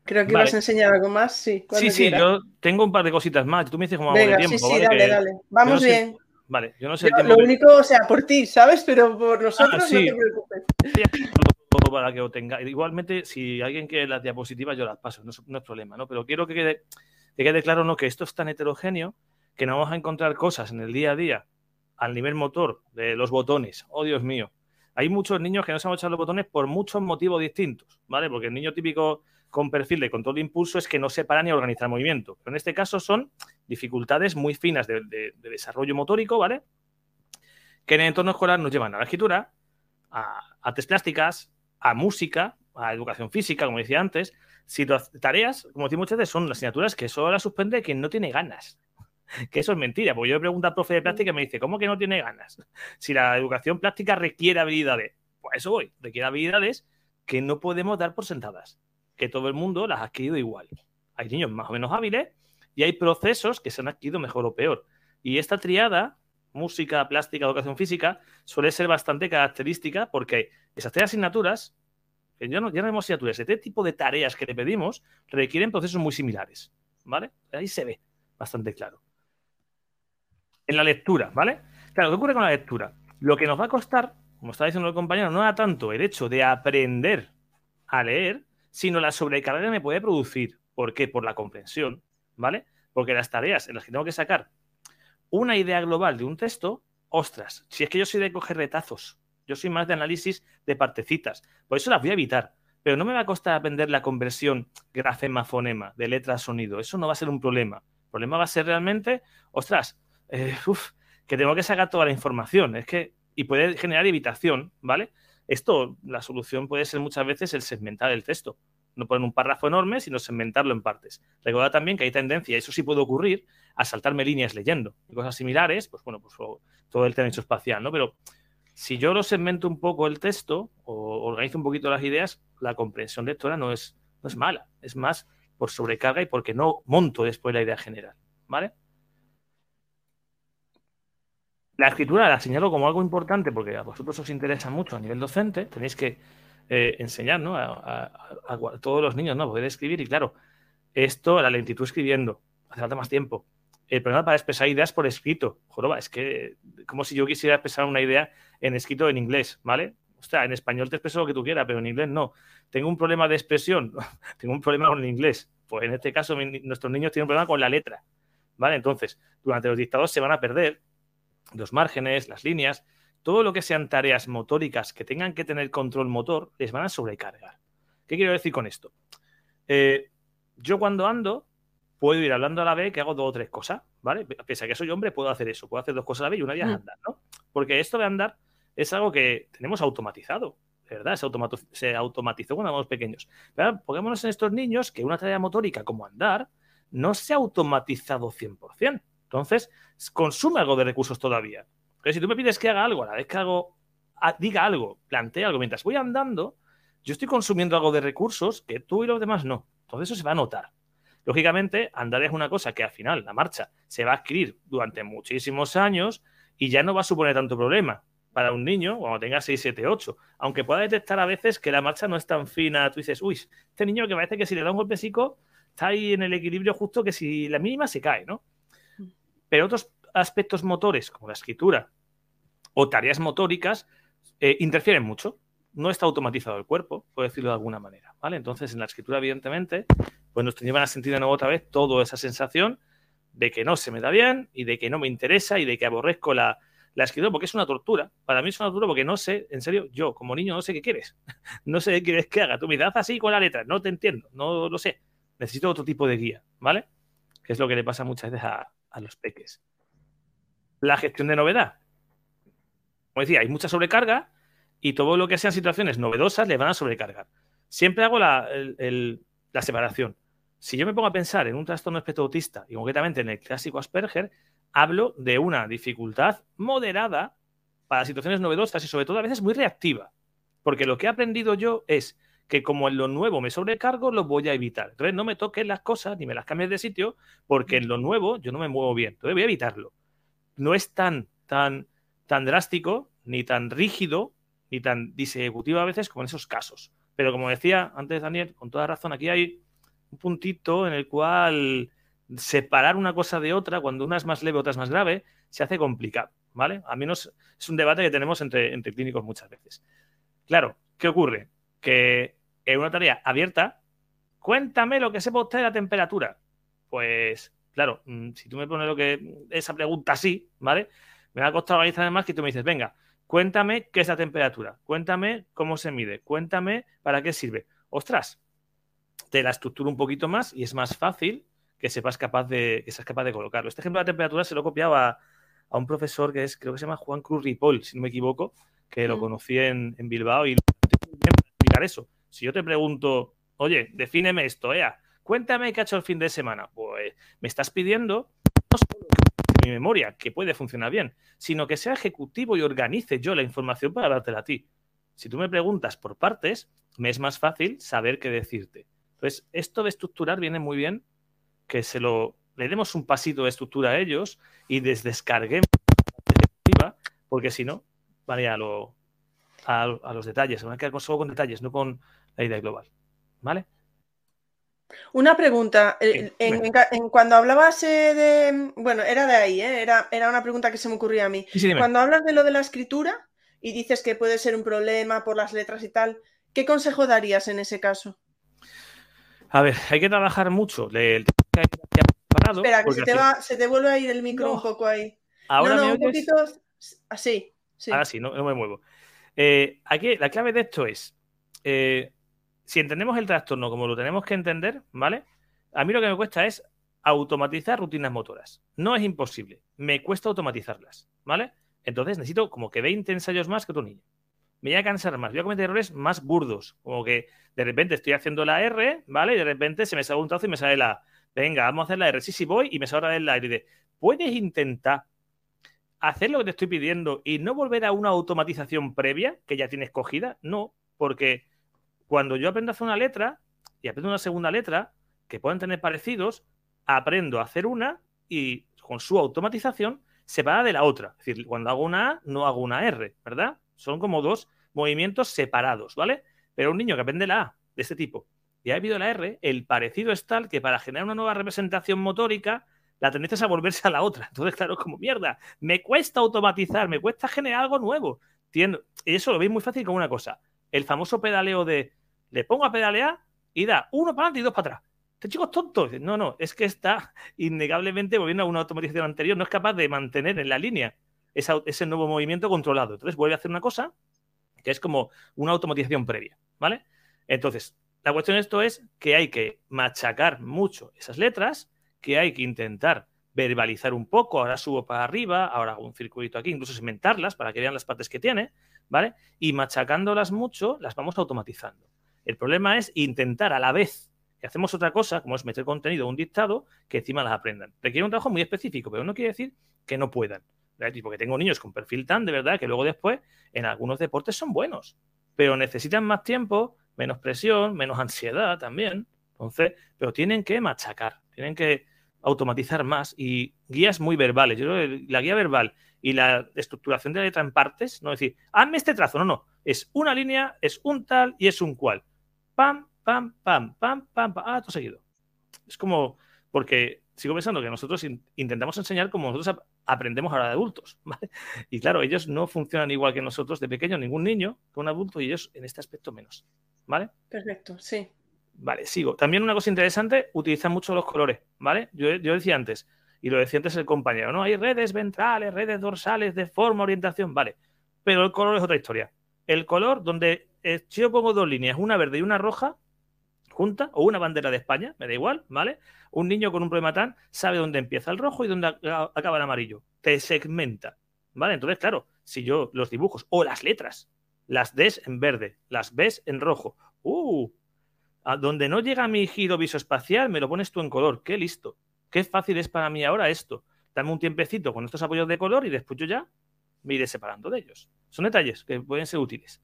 Creo que vas a enseñar algo más, sí. Sí, sí, yo tengo un par de cositas más. Tú me dices cómo vamos de tiempo. Sí, sí, dale, dale. Vamos bien. Vale, yo no sé. lo único, o sea, por ti, ¿sabes? Pero por nosotros ah, no te preocupes. para que lo tenga. Igualmente, si alguien quiere las diapositivas, yo las paso, no, es problema, ¿no? Pero quiero que quede, que quede claro ¿no? que esto es tan heterogéneo que no vamos a encontrar cosas en el día a día al nivel motor de los botones. Oh, Dios mío. Hay muchos niños que no saben echar los botones por muchos motivos distintos, ¿vale? Porque el niño típico con perfil de control de impulso es que no se para ni organizar movimiento. Pero en este caso son dificultades muy finas de, de desarrollo motórico, ¿vale? Que en el entorno escolar nos llevan a la escritura, a artes plásticas, a música, a educación física, como decía antes. Si tareas, como decía muchas veces, son asignaturas que solo las suspende quien no tiene ganas. Que eso es mentira, porque yo pregunto al profe de plástica y me dice, ¿cómo que no tiene ganas? Si la educación plástica requiere habilidades, pues eso voy, requiere habilidades que no podemos dar por sentadas, que todo el mundo las ha adquirido igual. Hay niños más o menos hábiles y hay procesos que se han adquirido mejor o peor. Y esta triada, música, plástica, educación física, suele ser bastante característica porque esas tres asignaturas, que ya no, ya no hemos asignaturas, este tipo de tareas que le pedimos requieren procesos muy similares, ¿vale? Ahí se ve bastante claro. En la lectura, ¿vale? Claro, ¿qué ocurre con la lectura? Lo que nos va a costar, como estaba diciendo el compañero, no era tanto el hecho de aprender a leer, sino la sobrecarga que me puede producir. ¿Por qué? Por la comprensión, ¿vale? Porque las tareas en las que tengo que sacar una idea global de un texto, ostras, si es que yo soy de coger retazos, yo soy más de análisis de partecitas. Por eso las voy a evitar. Pero no me va a costar aprender la conversión grafema-fonema, de letra sonido. Eso no va a ser un problema. El problema va a ser realmente, ostras, eh, que tengo que sacar toda la información. Es que, y puede generar evitación, ¿vale? Esto, la solución puede ser muchas veces el segmentar el texto. No poner un párrafo enorme, sino segmentarlo en partes. Recuerda también que hay tendencia, eso sí puede ocurrir, a saltarme líneas leyendo. Y cosas similares, pues bueno, pues todo el tema espacial, ¿no? Pero si yo lo segmento un poco el texto o organizo un poquito las ideas, la comprensión lectora no es, no es mala, es más por sobrecarga y porque no monto después la idea general, ¿vale? La escritura la señalo como algo importante porque a vosotros os interesa mucho a nivel docente, tenéis que eh, enseñar ¿no? a, todos los niños ¿no? poder escribir y claro, esto, la lentitud escribiendo, hace falta más tiempo el problema para expresar ideas por escrito. Joroba, es que como si yo quisiera expresar una idea en escrito en inglés, ¿vale? O sea, en español te expreso lo que tú quieras, pero en inglés no. Tengo un problema de expresión, tengo un problema con el inglés. Pues en este caso, nuestros niños tienen un problema con la letra, ¿vale? Entonces, durante los dictados se van a perder los márgenes, las líneas, todo lo que sean tareas motóricas que tengan que tener control motor, les van a sobrecargar. ¿Qué quiero decir con esto? Eh, yo cuando ando, puedo ir hablando a la vez que hago dos o tres cosas, ¿vale? Pese a que soy hombre, puedo hacer eso, puedo hacer dos cosas a la vez y una de ellas mm. andar, ¿no? Porque esto de andar es algo que tenemos automatizado, ¿verdad? Se, se automatizó cuando éramos pequeños. Pero pongámonos en estos niños que una tarea motórica como andar no se ha automatizado 100%. Entonces, consume algo de recursos todavía. Pero si tú me pides que haga algo, a la vez que hago, diga algo, plantee algo, mientras voy andando, yo estoy consumiendo algo de recursos que tú y los demás no. Entonces eso se va a notar. Lógicamente, andar es una cosa que al final la marcha se va a adquirir durante muchísimos años y ya no va a suponer tanto problema para un niño cuando tenga 6, 7, 8. Aunque pueda detectar a veces que la marcha no es tan fina, tú dices, uy, este niño que parece que si le da un golpecico está ahí en el equilibrio justo que si la mínima se cae, ¿no? Pero otros aspectos motores, como la escritura o tareas motóricas, eh, interfieren mucho. No está automatizado el cuerpo, por decirlo de alguna manera, ¿vale? Entonces, en la escritura, evidentemente, pues nos llevan a sentir de nuevo otra vez toda esa sensación de que no se me da bien y de que no me interesa y de que aborrezco la, la escritura porque es una tortura. Para mí es una tortura porque no sé, en serio, yo como niño no sé qué quieres. No sé qué quieres que haga. Tú me así con la letra, no te entiendo, no lo sé. Necesito otro tipo de guía, ¿vale? Que es lo que le pasa muchas veces a, a los peques. La gestión de novedad. Como decía, hay mucha sobrecarga y todo lo que sean situaciones novedosas le van a sobrecargar. siempre hago la, la separación. Si yo me pongo a pensar en un trastorno espectro autista y concretamente en el clásico Asperger, hablo de una dificultad moderada para situaciones novedosas y sobre todo a veces muy reactiva. Porque lo que he aprendido yo es que como en lo nuevo me sobrecargo, lo voy a evitar. Entonces no me toques las cosas ni me las cambies de sitio porque en lo nuevo yo no me muevo bien. Entonces voy a evitarlo. No es tan, tan, tan drástico, ni tan rígido, ni tan disejecutivo a veces como en esos casos. Pero como decía antes Daniel, con toda razón, aquí hay un puntito en el cual separar una cosa de otra, cuando una es más leve, otra es más grave, se hace complicado, ¿vale? A menos es un debate que tenemos entre, entre clínicos muchas veces. Claro, ¿qué ocurre? Que en una tarea abierta, cuéntame lo que sepa usted de la temperatura. Pues, claro, mm, si tú me pones lo que esa pregunta así, ¿vale? Me va a costar organizar más que tú me dices, venga, cuéntame qué es la temperatura, cuéntame cómo se mide, cuéntame para qué sirve. Ostras, te la estructuro un poquito más y es más fácil que sepas capaz de, que seas capaz de colocarlo. Este ejemplo de la temperatura se lo he copiado a, un profesor que es, creo que se llama Juan Cruz Ripoll, si no me equivoco, que lo mm. conocí en, Bilbao y eso. Si yo te pregunto, oye, defíneme esto, Ea, cuéntame qué ha hecho el fin de semana, pues me estás pidiendo no solo mi memoria, que puede funcionar bien, sino que sea ejecutivo y organice yo la información para dártela a ti. Si tú me preguntas por partes, me es más fácil saber qué decirte. Entonces, esto de estructurar viene muy bien que se lo le demos un pasito de estructura a ellos y descarguemos porque si no, van a, lo, a, los detalles, se van a quedar solo con detalles, no con la idea global. ¿Vale? Una pregunta. En, cuando hablabas eh, de. Bueno, era de ahí, ¿eh? era, era, una pregunta que se me ocurría a mí. cuando hablas de lo de la escritura y dices que puede ser un problema por las letras y tal, ¿qué consejo darías en ese caso? A ver, hay que trabajar mucho. Espera, que se te, va, se te, vuelve a ir el micro un poco ahí. Ahora no, un poquito así. Ahora sí, no, me muevo. Eh, aquí la clave de esto es, eh, si entendemos el trastorno como lo tenemos que entender, ¿vale? A mí lo que me cuesta es automatizar rutinas motoras. No es imposible, me cuesta automatizarlas, ¿vale? Entonces necesito como que 20 ensayos más que otro niño me voy a cansar más, voy a cometer errores más burdos, como que de repente estoy haciendo la R, ¿vale? Y de repente se me sale un trazo y me sale la Venga, vamos a hacer la R. Sí, sí, voy y me sale la R. Y de, ¿puedes intentar hacer lo que te estoy pidiendo y no volver a una automatización previa que ya tienes cogida? No, porque cuando yo aprendo a hacer una letra y aprendo una segunda letra que pueden tener parecidos, aprendo a hacer una y con su automatización separada de la otra. Es decir, cuando hago una A, no hago una R, ¿verdad? Son como dos movimientos separados, ¿vale? Pero un niño que aprende la A de este tipo y ha habido la R, el parecido es tal que para generar una nueva representación motórica, la tendencia es a volverse a la otra. Entonces, claro, como mierda, me cuesta automatizar, me cuesta generar algo nuevo. Y eso lo veis muy fácil con una cosa. El famoso pedaleo de le pongo a pedalear y da uno para adelante y dos para atrás. Este chico es tonto. No, no, es que está innegablemente volviendo a una automatización anterior. No es capaz de mantener en la línea ese nuevo movimiento controlado. Entonces vuelve a hacer una cosa que es como una automatización previa, ¿vale? Entonces, la cuestión de esto es que hay que machacar mucho esas letras, que hay que intentar verbalizar un poco, ahora subo para arriba, ahora hago un circuito aquí, incluso segmentarlas para que vean las partes que tiene, ¿vale? Y machacándolas mucho, las vamos automatizando. El problema es intentar a la vez que hacemos otra cosa, como es meter contenido a un dictado, que encima las aprendan. Requiere un trabajo muy específico, pero no quiere decir que no puedan. Porque tengo niños con perfil tan de verdad que luego después en algunos deportes son buenos, pero necesitan más tiempo, menos presión, menos ansiedad también. Entonces, pero tienen que machacar, tienen que automatizar más y guías muy verbales. Yo creo que la guía verbal y la estructuración de la letra en partes, no decir, hazme este trazo, no, no, es una línea, es un tal y es un cual. Pam, pam, pam, pam, pam, pam, ah, todo seguido. Es como, porque sigo pensando que nosotros intentamos enseñar como nosotros aprendemos ahora de adultos, ¿vale? Y claro, ellos no funcionan igual que nosotros de pequeño, ningún niño que un adulto y ellos en este aspecto menos, ¿vale? Perfecto, sí. Vale, sigo. También una cosa interesante, utilizan mucho los colores, ¿vale? Yo, decía antes, y lo decía antes el compañero, ¿no? Hay redes ventrales, redes dorsales de forma, orientación, vale. Pero el color es otra historia. El color donde eh, si yo pongo dos líneas, una verde y una roja, junta, o una bandera de España, me da igual, ¿vale? Un niño con un problema tan sabe dónde empieza el rojo y dónde acaba el amarillo. Te segmenta, ¿vale? Entonces, claro, si yo los dibujos o las letras, las Ds en verde, las Bs en rojo, ¡uh! A donde no llega mi giro visoespacial, me lo pones tú en color. Qué listo. Qué fácil es para mí ahora esto. Dame un tiempecito con estos apoyos de color y después yo ya me iré separando de ellos. Son detalles que pueden ser útiles.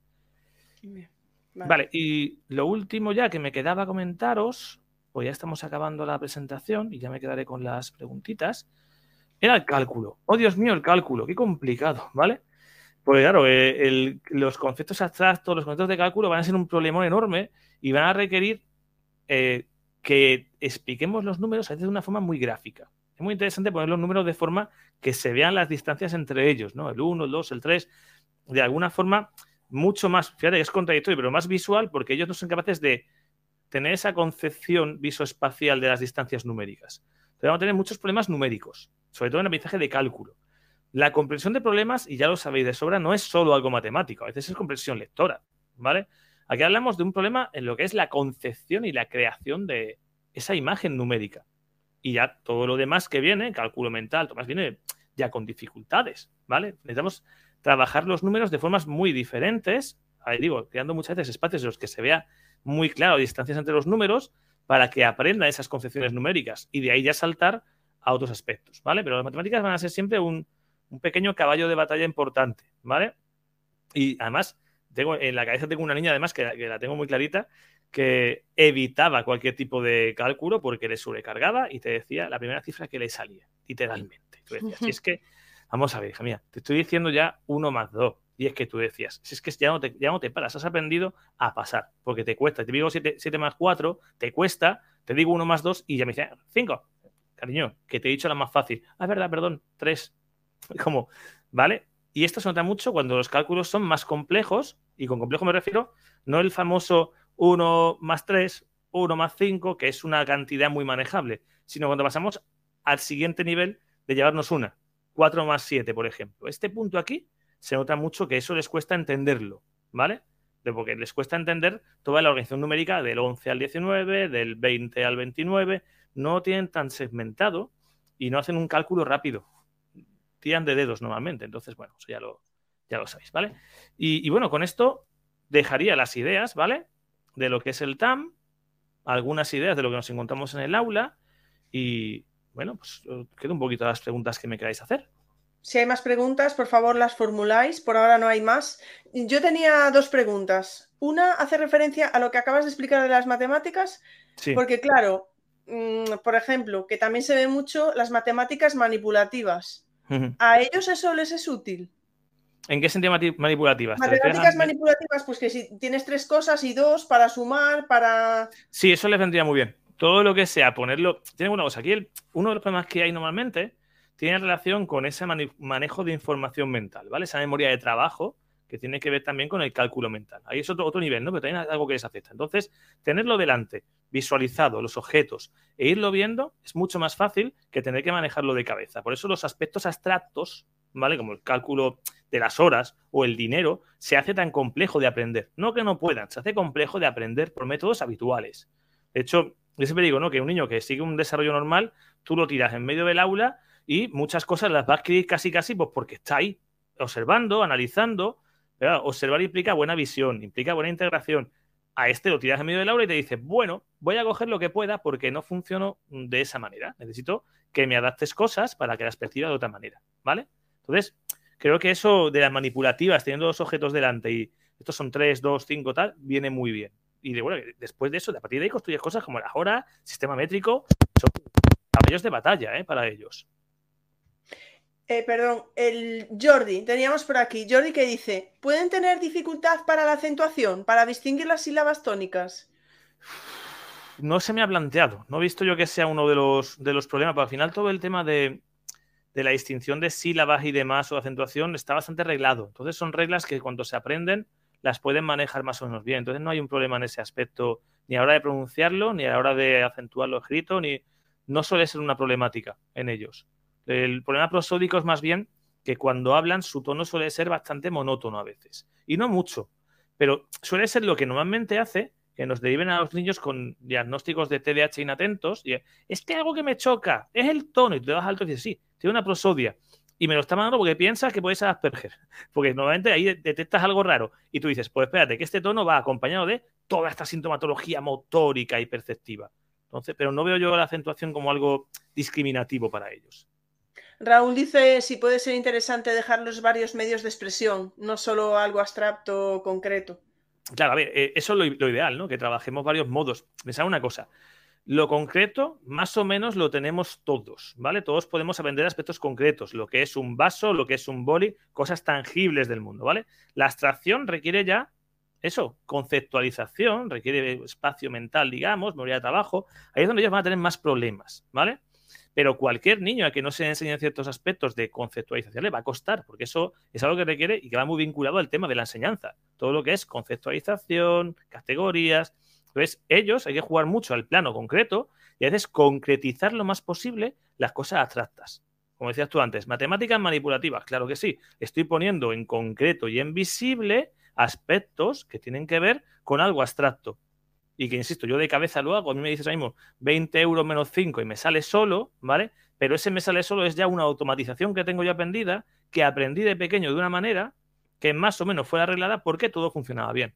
Vale. y lo último ya que me quedaba comentaros, pues ya estamos acabando la presentación y ya me quedaré con las preguntitas, era el cálculo. Oh, Dios mío, el cálculo, qué complicado, ¿vale? Pues claro, eh, los conceptos abstractos, los conceptos de cálculo van a ser un problema enorme y van a requerir eh, que expliquemos los números a veces de una forma muy gráfica. Es muy interesante poner los números de forma que se vean las distancias entre ellos, ¿no? El 1, el 2, el 3, de alguna forma mucho más, fíjate, es contradictorio, pero más visual porque ellos no son capaces de tener esa concepción visoespacial de las distancias numéricas. Entonces vamos a tener muchos problemas numéricos, sobre todo en el aprendizaje de cálculo. La comprensión de problemas, y ya lo sabéis de sobra, no es solo algo matemático, a veces es comprensión lectora, ¿vale? Aquí hablamos de un problema en lo que es la concepción y la creación de esa imagen numérica. Y ya todo lo demás que viene, cálculo mental, todo viene ya con dificultades, ¿vale? Necesitamos trabajar los números de formas muy diferentes, ahí digo, creando muchas veces espacios en los que se vea muy claro distancias entre los números para que aprenda esas concepciones numéricas y de ahí ya saltar a otros aspectos, ¿vale? Pero las matemáticas van a ser siempre un, pequeño caballo de batalla importante, ¿vale? Y además, tengo, en la cabeza tengo una niña, además, que, la tengo muy clarita, que evitaba cualquier tipo de cálculo porque le sobrecargaba y te decía la primera cifra que le salía, literalmente. Tú decías, si es que Vamos a ver, hija mía, te estoy diciendo ya uno más dos. Y es que tú decías, si es que ya no te, ya no te paras, has aprendido a pasar, porque te cuesta. Te digo 7 más 4, te cuesta, te digo uno más dos y ya me dice 5. Cariño, que te he dicho la más fácil. Ah, es verdad, perdón, 3. Como, ¿vale? Y esto se nota mucho cuando los cálculos son más complejos, y con complejo me refiero, no el famoso 1 más 3, 1 más 5, que es una cantidad muy manejable, sino cuando pasamos al siguiente nivel de llevarnos una. 4 más 7, por ejemplo. Este punto aquí se nota mucho que eso les cuesta entenderlo, ¿vale? porque les cuesta entender toda la organización numérica del 11 al 19, del 20 al 29, no tienen tan segmentado y no hacen un cálculo rápido. Tiran de dedos normalmente, entonces, bueno, eso ya lo, ya lo sabéis, ¿vale? Y, y bueno, con esto dejaría las ideas, ¿vale? De lo que es el TAM, algunas ideas de lo que nos encontramos en el aula y, bueno, pues quedo un poquito las preguntas que me queráis hacer. Si hay más preguntas, por favor las formuláis. Por ahora no hay más. Yo tenía dos preguntas. Una hace referencia a lo que acabas de explicar de las matemáticas, porque claro, mm, por ejemplo, que también se ve mucho las matemáticas manipulativas. ¿A ellos eso les es útil? ¿En qué sentido manipulativas? Matemáticas manipulativas, pues que si tienes tres cosas y dos para sumar, para... Sí, eso les vendría muy bien todo lo que sea ponerlo. Tiene una cosa, aquí uno de los problemas que hay normalmente tiene relación con ese manejo de información mental, ¿vale? Esa memoria de trabajo que tiene que ver también con el cálculo mental. Ahí es otro, otro nivel, ¿no? Pero también algo que les afecta. Entonces, tenerlo delante, visualizado, los objetos, e irlo viendo es mucho más fácil que tener que manejarlo de cabeza. Por eso los aspectos abstractos, ¿vale? Como el cálculo de las horas o el dinero, se hace tan complejo de aprender. No que no puedan, se hace complejo de aprender por métodos habituales. De hecho, yo siempre digo, ¿no? Que un niño que sigue un desarrollo normal, tú lo tiras en medio del aula y muchas cosas las va a adquirir casi casi pues porque está ahí, observando, analizando. Observar implica buena visión, implica buena integración. A este lo tiras en medio del aula y te dices, bueno, voy a coger lo que pueda porque no funciono de esa manera. Necesito que me adaptes cosas para que las perciba de otra manera, ¿vale? Entonces, creo que eso de las manipulativas, teniendo dos objetos delante y estos son tres, dos, cinco, tal, viene muy bien y de, bueno, después de eso, de a partir de ahí construyes cosas como la hora, sistema métrico, son caballos de batalla ¿eh? para ellos. Eh, perdón, el Jordi, teníamos por aquí, Jordi que dice, ¿pueden tener dificultad para la acentuación, para distinguir las sílabas tónicas? No se me ha planteado, no he visto yo que sea uno de los, de los problemas, pero al final todo el tema de, de la distinción de sílabas y demás o acentuación está bastante arreglado. Entonces son reglas que cuando se aprenden las pueden manejar más o menos bien. Entonces no hay un problema en ese aspecto ni a la hora de pronunciarlo, ni a la hora de acentuarlo escrito, ni no suele ser una problemática en ellos. El problema prosódico es más bien que cuando hablan su tono suele ser bastante monótono a veces. Y no mucho, pero suele ser lo que normalmente hace que nos deriven a los niños con diagnósticos de TDAH inatentos. Y es que algo que me choca es el tono. Y tú te vas alto y dices, sí, tiene una prosodia. y me lo está mandando porque piensas que puede ser Asperger. Porque normalmente ahí detectas algo raro y tú dices, pues espérate, que este tono va acompañado de toda esta sintomatología motórica y perceptiva. Entonces, pero no veo yo la acentuación como algo discriminativo para ellos. Raúl dice si puede ser interesante dejar los varios medios de expresión, no solo algo abstracto o concreto. Claro, a ver, eh, eso es lo, ideal, ¿no? Que trabajemos varios modos. Pensad una cosa. Lo concreto, más o menos lo tenemos todos, ¿vale? Todos podemos aprender aspectos concretos, lo que es un vaso, lo que es un boli, cosas tangibles del mundo, ¿vale? La abstracción requiere ya eso, conceptualización, requiere espacio mental, digamos, memoria de trabajo. Ahí es donde ellos van a tener más problemas, ¿vale? Pero cualquier niño a que no se enseñen ciertos aspectos de conceptualización le va a costar, porque eso es algo que requiere y que va muy vinculado al tema de la enseñanza. Todo lo que es conceptualización, categorías. Entonces, ellos hay que jugar mucho al plano concreto y a veces concretizar lo más posible las cosas abstractas. Como decías tú antes, matemáticas manipulativas, claro que sí. Estoy poniendo en concreto y en visible aspectos que tienen que ver con algo abstracto y que, insisto, yo de cabeza lo hago, a mí me dices ahora mismo 20 euros menos 5 y me sale solo, ¿vale? Pero ese me sale solo es ya una automatización que tengo ya aprendida, que aprendí de pequeño de una manera que más o menos fue arreglada porque todo funcionaba bien.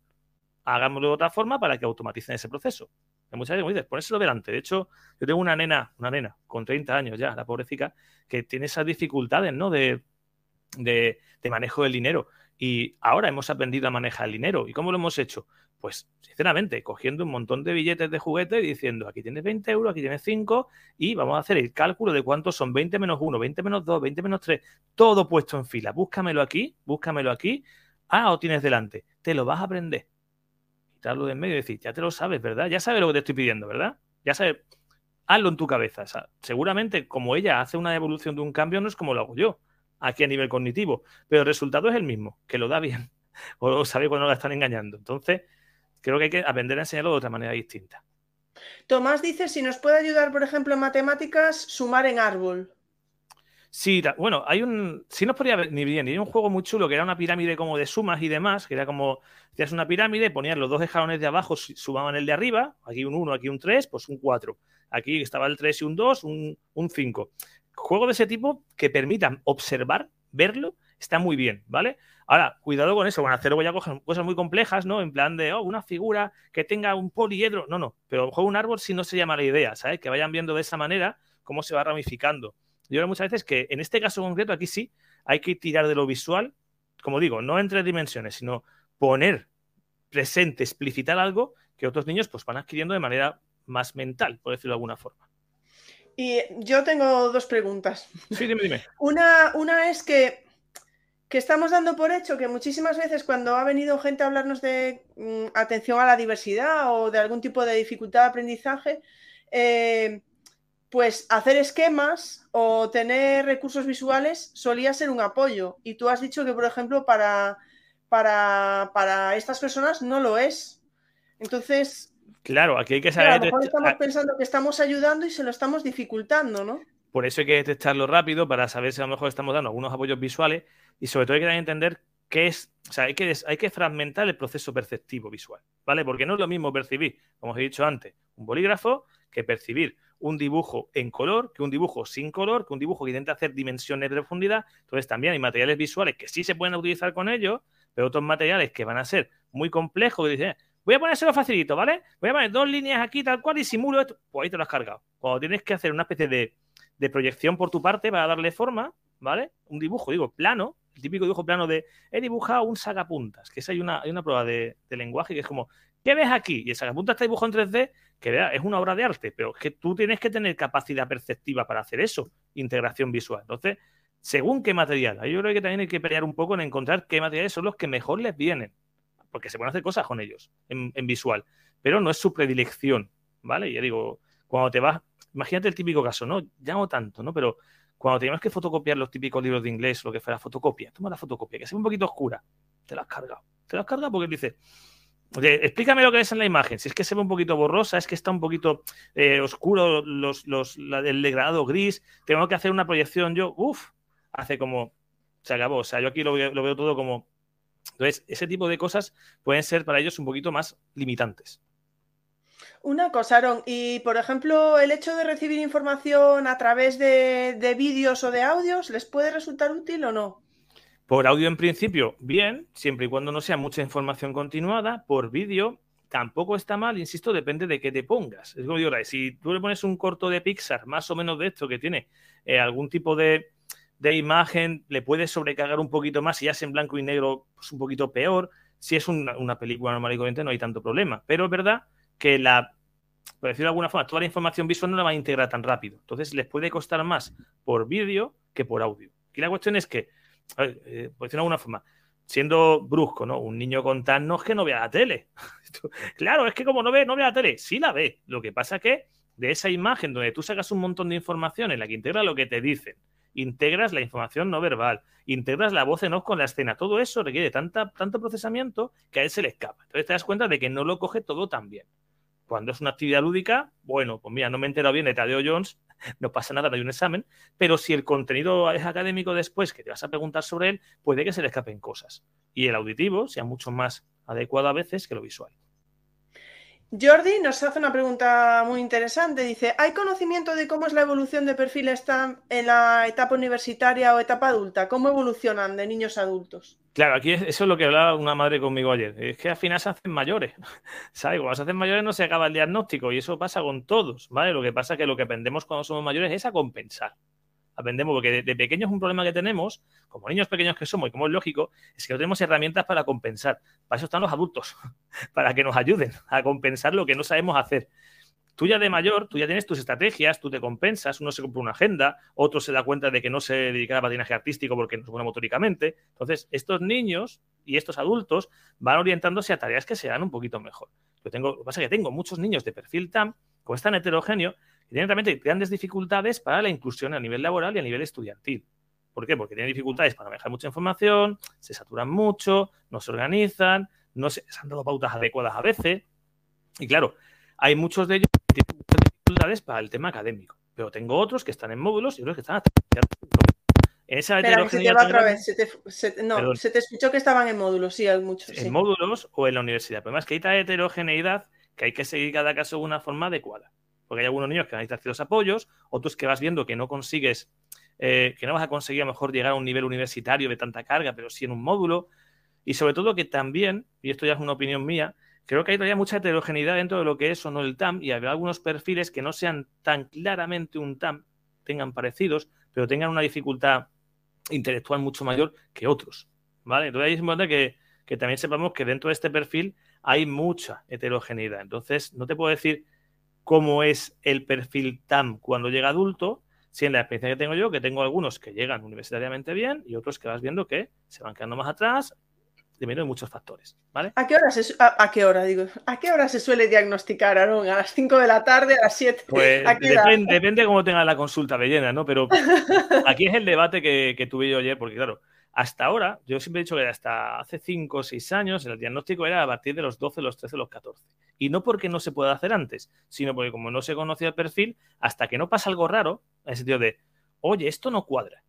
Hagámoslo de otra forma para que automatice ese proceso. muchas veces me dices, ponérselo delante. De hecho, yo tengo una nena, una nena con 30 años ya, la pobrecita, que tiene esas dificultades, ¿no? De, de manejo del dinero. Y ahora hemos aprendido a manejar el dinero. ¿Y cómo lo hemos hecho? Pues, sinceramente, cogiendo un montón de billetes de juguete y diciendo, aquí tienes 20 euros, aquí tienes 5, y vamos a hacer el cálculo de cuántos son 20 menos 1, 20 menos 2, 20 menos 3, todo puesto en fila. Búscamelo aquí, búscamelo aquí. Ah, o tienes delante. Te lo vas a aprender. Quitarlo de en medio y decir, ya te lo sabes, ¿verdad? Ya sabes lo que te estoy pidiendo, ¿verdad? Ya sabes. Hazlo en tu cabeza. seguramente, como ella hace una evolución de un cambio, no es como lo hago yo, aquí a nivel cognitivo. Pero el resultado es el mismo, que lo da bien. O sabe cuando la están engañando. Entonces, creo que hay que aprender a enseñarlo de otra manera distinta. Tomás dice si nos puede ayudar, por ejemplo, en matemáticas, sumar en árbol. Sí, bueno, hay un. Sí nos podría ni bien. Hay un juego muy chulo que era una pirámide como de sumas y demás, que era como. Hacías una pirámide, ponías los dos escalones de abajo, sumaban el de arriba, aquí un 1, aquí un 3, pues un 4. Aquí estaba el 3 y un 2, un, un 5. Juego de ese tipo que permitan observar, verlo, está muy bien, ¿vale? Ahora, cuidado con eso, bueno, hacer voy a coger cosas muy complejas, ¿no? En plan de, oh, una figura que tenga un poliedro. No, no, pero a un árbol si no se llama la idea, ¿sabes? Que vayan viendo de esa manera cómo se va ramificando. Yo veo muchas veces que en este caso concreto, aquí sí, hay que tirar de lo visual, como digo, no en tres dimensiones, sino poner presente, explicitar algo que otros niños pues van adquiriendo de manera más mental, por decirlo de alguna forma. Y yo tengo dos preguntas. Sí, dime, dime. Una, una es que que estamos dando por hecho que muchísimas veces cuando ha venido gente a hablarnos de mm, atención a la diversidad o de algún tipo de dificultad de aprendizaje, eh, pues hacer esquemas o tener recursos visuales solía ser un apoyo. Y tú has dicho que, por ejemplo, para, para, para estas personas no lo es. Entonces... Claro, aquí hay que saber... a lo mejor estamos pensando que estamos ayudando y se lo estamos dificultando, ¿no? Por eso hay que detectarlo rápido para saber si a lo mejor estamos dando algunos apoyos visuales y sobre todo hay que entender qué es, o sea, hay que, hay que fragmentar el proceso perceptivo visual, ¿vale? Porque no es lo mismo percibir, como os he dicho antes, un bolígrafo que percibir un dibujo en color, que un dibujo sin color, que un dibujo que intenta hacer dimensiones de profundidad. Entonces también hay materiales visuales que sí se pueden utilizar con ellos, pero otros materiales que van a ser muy complejos, que dicen, voy a ponérselo facilito, ¿vale? Voy a poner dos líneas aquí tal cual y simulo esto. Pues ahí te lo has cargado. Cuando tienes que hacer una especie de de proyección por tu parte para darle forma, ¿vale? Un dibujo, digo, plano, el típico dibujo plano de he dibujado un sacapuntas, que es hay una, hay una prueba de, lenguaje que es como, ¿qué ves aquí? Y el sacapuntas está dibujado en 3D, que vea, es una obra de arte, pero que tú tienes que tener capacidad perceptiva para hacer eso, integración visual. Entonces, según qué material, yo creo que también hay que pelear un poco en encontrar qué materiales son los que mejor les vienen, porque se pueden hacer cosas con ellos en, visual, pero no es su predilección, ¿vale? Ya digo, cuando te vas, imagínate el típico caso, ¿no? Ya no tanto, ¿no? Pero cuando teníamos que fotocopiar los típicos libros de inglés, lo que fuera fotocopia, toma la fotocopia, que sea un poquito oscura, te la has cargado. Te la has cargado porque dice, explícame lo que es en la imagen. Si es que se ve un poquito borrosa, es que está un poquito eh, oscuro los, los, el degradado gris, tengo que hacer una proyección yo, uff, hace como, se acabó. O sea, yo aquí lo, veo todo como... Entonces, ese tipo de cosas pueden ser para ellos un poquito más limitantes. Una cosa, Aaron, y por ejemplo, el hecho de recibir información a través de, de vídeos o de audios, ¿les puede resultar útil o no? Por audio en principio, bien, siempre y cuando no sea mucha información continuada. Por vídeo, tampoco está mal, insisto, depende de qué te pongas. Es como digo, si tú le pones un corto de Pixar, más o menos de esto, que tiene eh, algún tipo de, imagen, le puedes sobrecargar un poquito más. Si ya es en blanco y negro, pues un poquito peor. Si es una, película normal y corriente, no hay tanto problema. Pero es verdad que la por decirlo de alguna forma, toda la información visual no la va a integrar tan rápido. Entonces, les puede costar más por vídeo que por audio. Y la cuestión es que, eh, por decirlo de alguna forma, siendo brusco, ¿no? Un niño con tan no es que no vea la tele. claro, es que como no ve, no ve la tele. Sí la ve. Lo que pasa que de esa imagen donde tú sacas un montón de información en la que integra lo que te dicen, integras la información no verbal, integras la voz en off con la escena, todo eso requiere tanta, tanto procesamiento que a él se le escapa. Entonces te das cuenta de que no lo coge todo tan bien. Cuando es una actividad lúdica, bueno, pues mira, no me he enterado bien de Tadeo Jones, no pasa nada, no hay un examen, pero si el contenido es académico después, que te vas a preguntar sobre él, puede que se le escapen cosas. Y el auditivo sea mucho más adecuado a veces que lo visual. Jordi nos hace una pregunta muy interesante. Dice, ¿hay conocimiento de cómo es la evolución de perfil STAM en la etapa universitaria o etapa adulta? ¿Cómo evolucionan de niños a adultos? Claro, aquí eso es lo que hablaba una madre conmigo ayer. Es que al final se hacen mayores. ¿Sabes? Cuando se hacen mayores no se acaba el diagnóstico y eso pasa con todos. ¿Vale? Lo que pasa es que lo que aprendemos cuando somos mayores es a compensar aprendemos, porque de, de pequeños un problema que tenemos, como niños pequeños que somos y como es lógico, es que no tenemos herramientas para compensar. Para eso están los adultos, para que nos ayuden a compensar lo que no sabemos hacer. Tú ya de mayor, tú ya tienes tus estrategias, tú te compensas, uno se compra una agenda, otro se da cuenta de que no se dedica a patinaje artístico porque no es bueno motóricamente. Entonces, estos niños y estos adultos van orientándose a tareas que sean un poquito mejor. Yo tengo, lo que pasa es que tengo muchos niños de perfil TAM, como es tan heterogéneo, y tienen realmente grandes dificultades para la inclusión a nivel laboral y a nivel estudiantil. ¿Por qué? Porque tienen dificultades para manejar mucha información, se saturan mucho, no se organizan, no se, han dado pautas adecuadas a veces. Y claro, hay muchos de ellos que tienen muchas dificultades para el tema académico. Pero tengo otros que están en módulos y otros que están hasta en esa heterogeneidad. otra vez. no, se te escuchó que estaban en módulos, sí, hay muchos. En módulos o en la universidad. Pero más que hay esta heterogeneidad que hay que seguir cada caso de una forma adecuada porque hay algunos niños que necesitan ciertos apoyos, otros que vas viendo que no consigues, eh, que no vas a conseguir a lo mejor llegar a un nivel universitario de tanta carga, pero sí en un módulo. Y sobre todo que también, y esto ya es una opinión mía, creo que hay todavía mucha heterogeneidad dentro de lo que es o no el TAM, y habrá algunos perfiles que no sean tan claramente un TAM, tengan parecidos, pero tengan una dificultad intelectual mucho mayor que otros. ¿Vale? Entonces es importante que, que también sepamos que dentro de este perfil hay mucha heterogeneidad. Entonces, no te puedo decir cómo es el perfil TAM cuando llega adulto, si en la experiencia que tengo yo, que tengo algunos que llegan universitariamente bien y otros que vas viendo que se van quedando más atrás, dependiendo de muchos factores, ¿vale? ¿A qué hora se, a, qué hora, digo, ¿a qué hora se suele diagnosticar, Aaron? ¿A las 5 de la tarde, a las 7? Pues depende, depende, de cómo tenga la consulta de llena, ¿no? Pero aquí es el debate que, que tuve yo ayer, porque claro, hasta ahora, yo siempre he dicho que hasta hace 5 o 6 años el diagnóstico era a partir de los 12, los 13, los 14. Y no porque no se pueda hacer antes, sino porque como no se conocía el perfil, hasta que no pasa algo raro, en el sentido de, oye, esto no cuadra.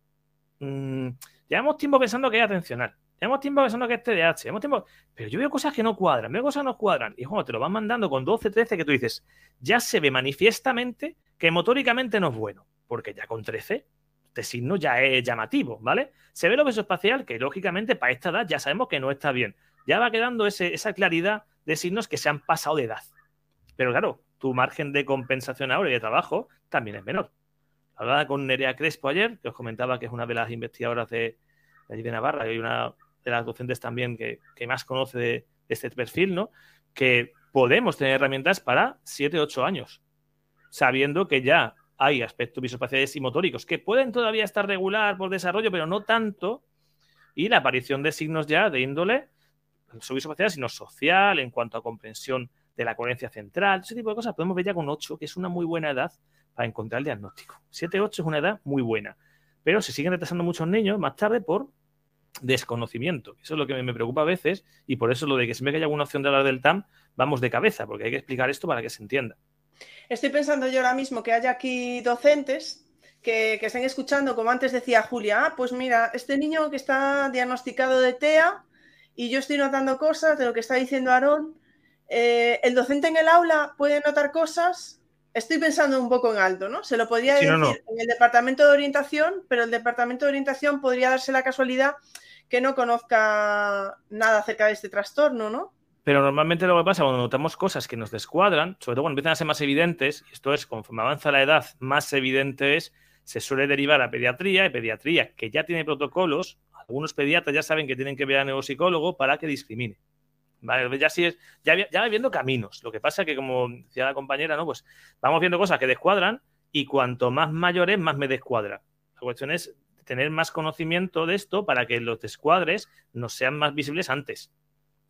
Mm, llevamos tiempo pensando que es atencional. Llevamos tiempo pensando que es TDAH. Llevamos tiempo... Pero yo veo cosas que no cuadran, veo cosas que no cuadran. Y cuando te lo van mandando con 12, 13, que tú dices, ya se ve manifiestamente que motóricamente no es bueno. Porque ya con 13 este signo ya es llamativo, ¿vale? Se ve lo beso espacial, que lógicamente para esta edad ya sabemos que no está bien. Ya va quedando esa claridad de signos que se han pasado de edad. Pero claro, tu margen de compensación ahora y de trabajo también es menor. Hablaba con Nerea Crespo ayer, que os comentaba que es una de las investigadoras de, de, de Navarra y una de las docentes también que, más conoce de, este perfil, ¿no? Que podemos tener herramientas para 7, 8 años, sabiendo que ya hay aspectos visoespaciales y motóricos que pueden todavía estar regular por desarrollo, pero no tanto. Y la aparición de signos ya de índole, no solo visoespacial, sino social, en cuanto a comprensión de la coherencia central, ese tipo de cosas, podemos ver ya con 8, que es una muy buena edad para encontrar el diagnóstico. 7-8 es una edad muy buena, pero se siguen retrasando muchos niños más tarde por desconocimiento. Eso es lo que me preocupa a veces y por eso lo de que siempre que haya alguna opción de hablar del TAM, vamos de cabeza, porque hay que explicar esto para que se entienda. Estoy pensando yo ahora mismo que haya aquí docentes que, estén escuchando, como antes decía Julia, ah, pues mira, este niño que está diagnosticado de TEA y yo estoy notando cosas de lo que está diciendo Aarón, eh, el docente en el aula puede notar cosas. Estoy pensando un poco en alto, ¿no? Se lo podría decir en el departamento de orientación, pero el departamento de orientación podría darse la casualidad que no conozca nada acerca de este trastorno, ¿no? Pero normalmente lo que pasa cuando notamos cosas que nos descuadran, sobre todo cuando empiezan a ser más evidentes, y esto es conforme avanza la edad, más evidente es, se suele derivar a pediatría, y pediatría que ya tiene protocolos, algunos pediatras ya saben que tienen que ver a neuropsicólogo para que discrimine. Vale, ya sí es, ya, ya viendo caminos. Lo que pasa es que, como decía la compañera, ¿no? Pues vamos viendo cosas que descuadran y cuanto más mayores, más me descuadra. La cuestión es tener más conocimiento de esto para que los descuadres nos sean más visibles antes.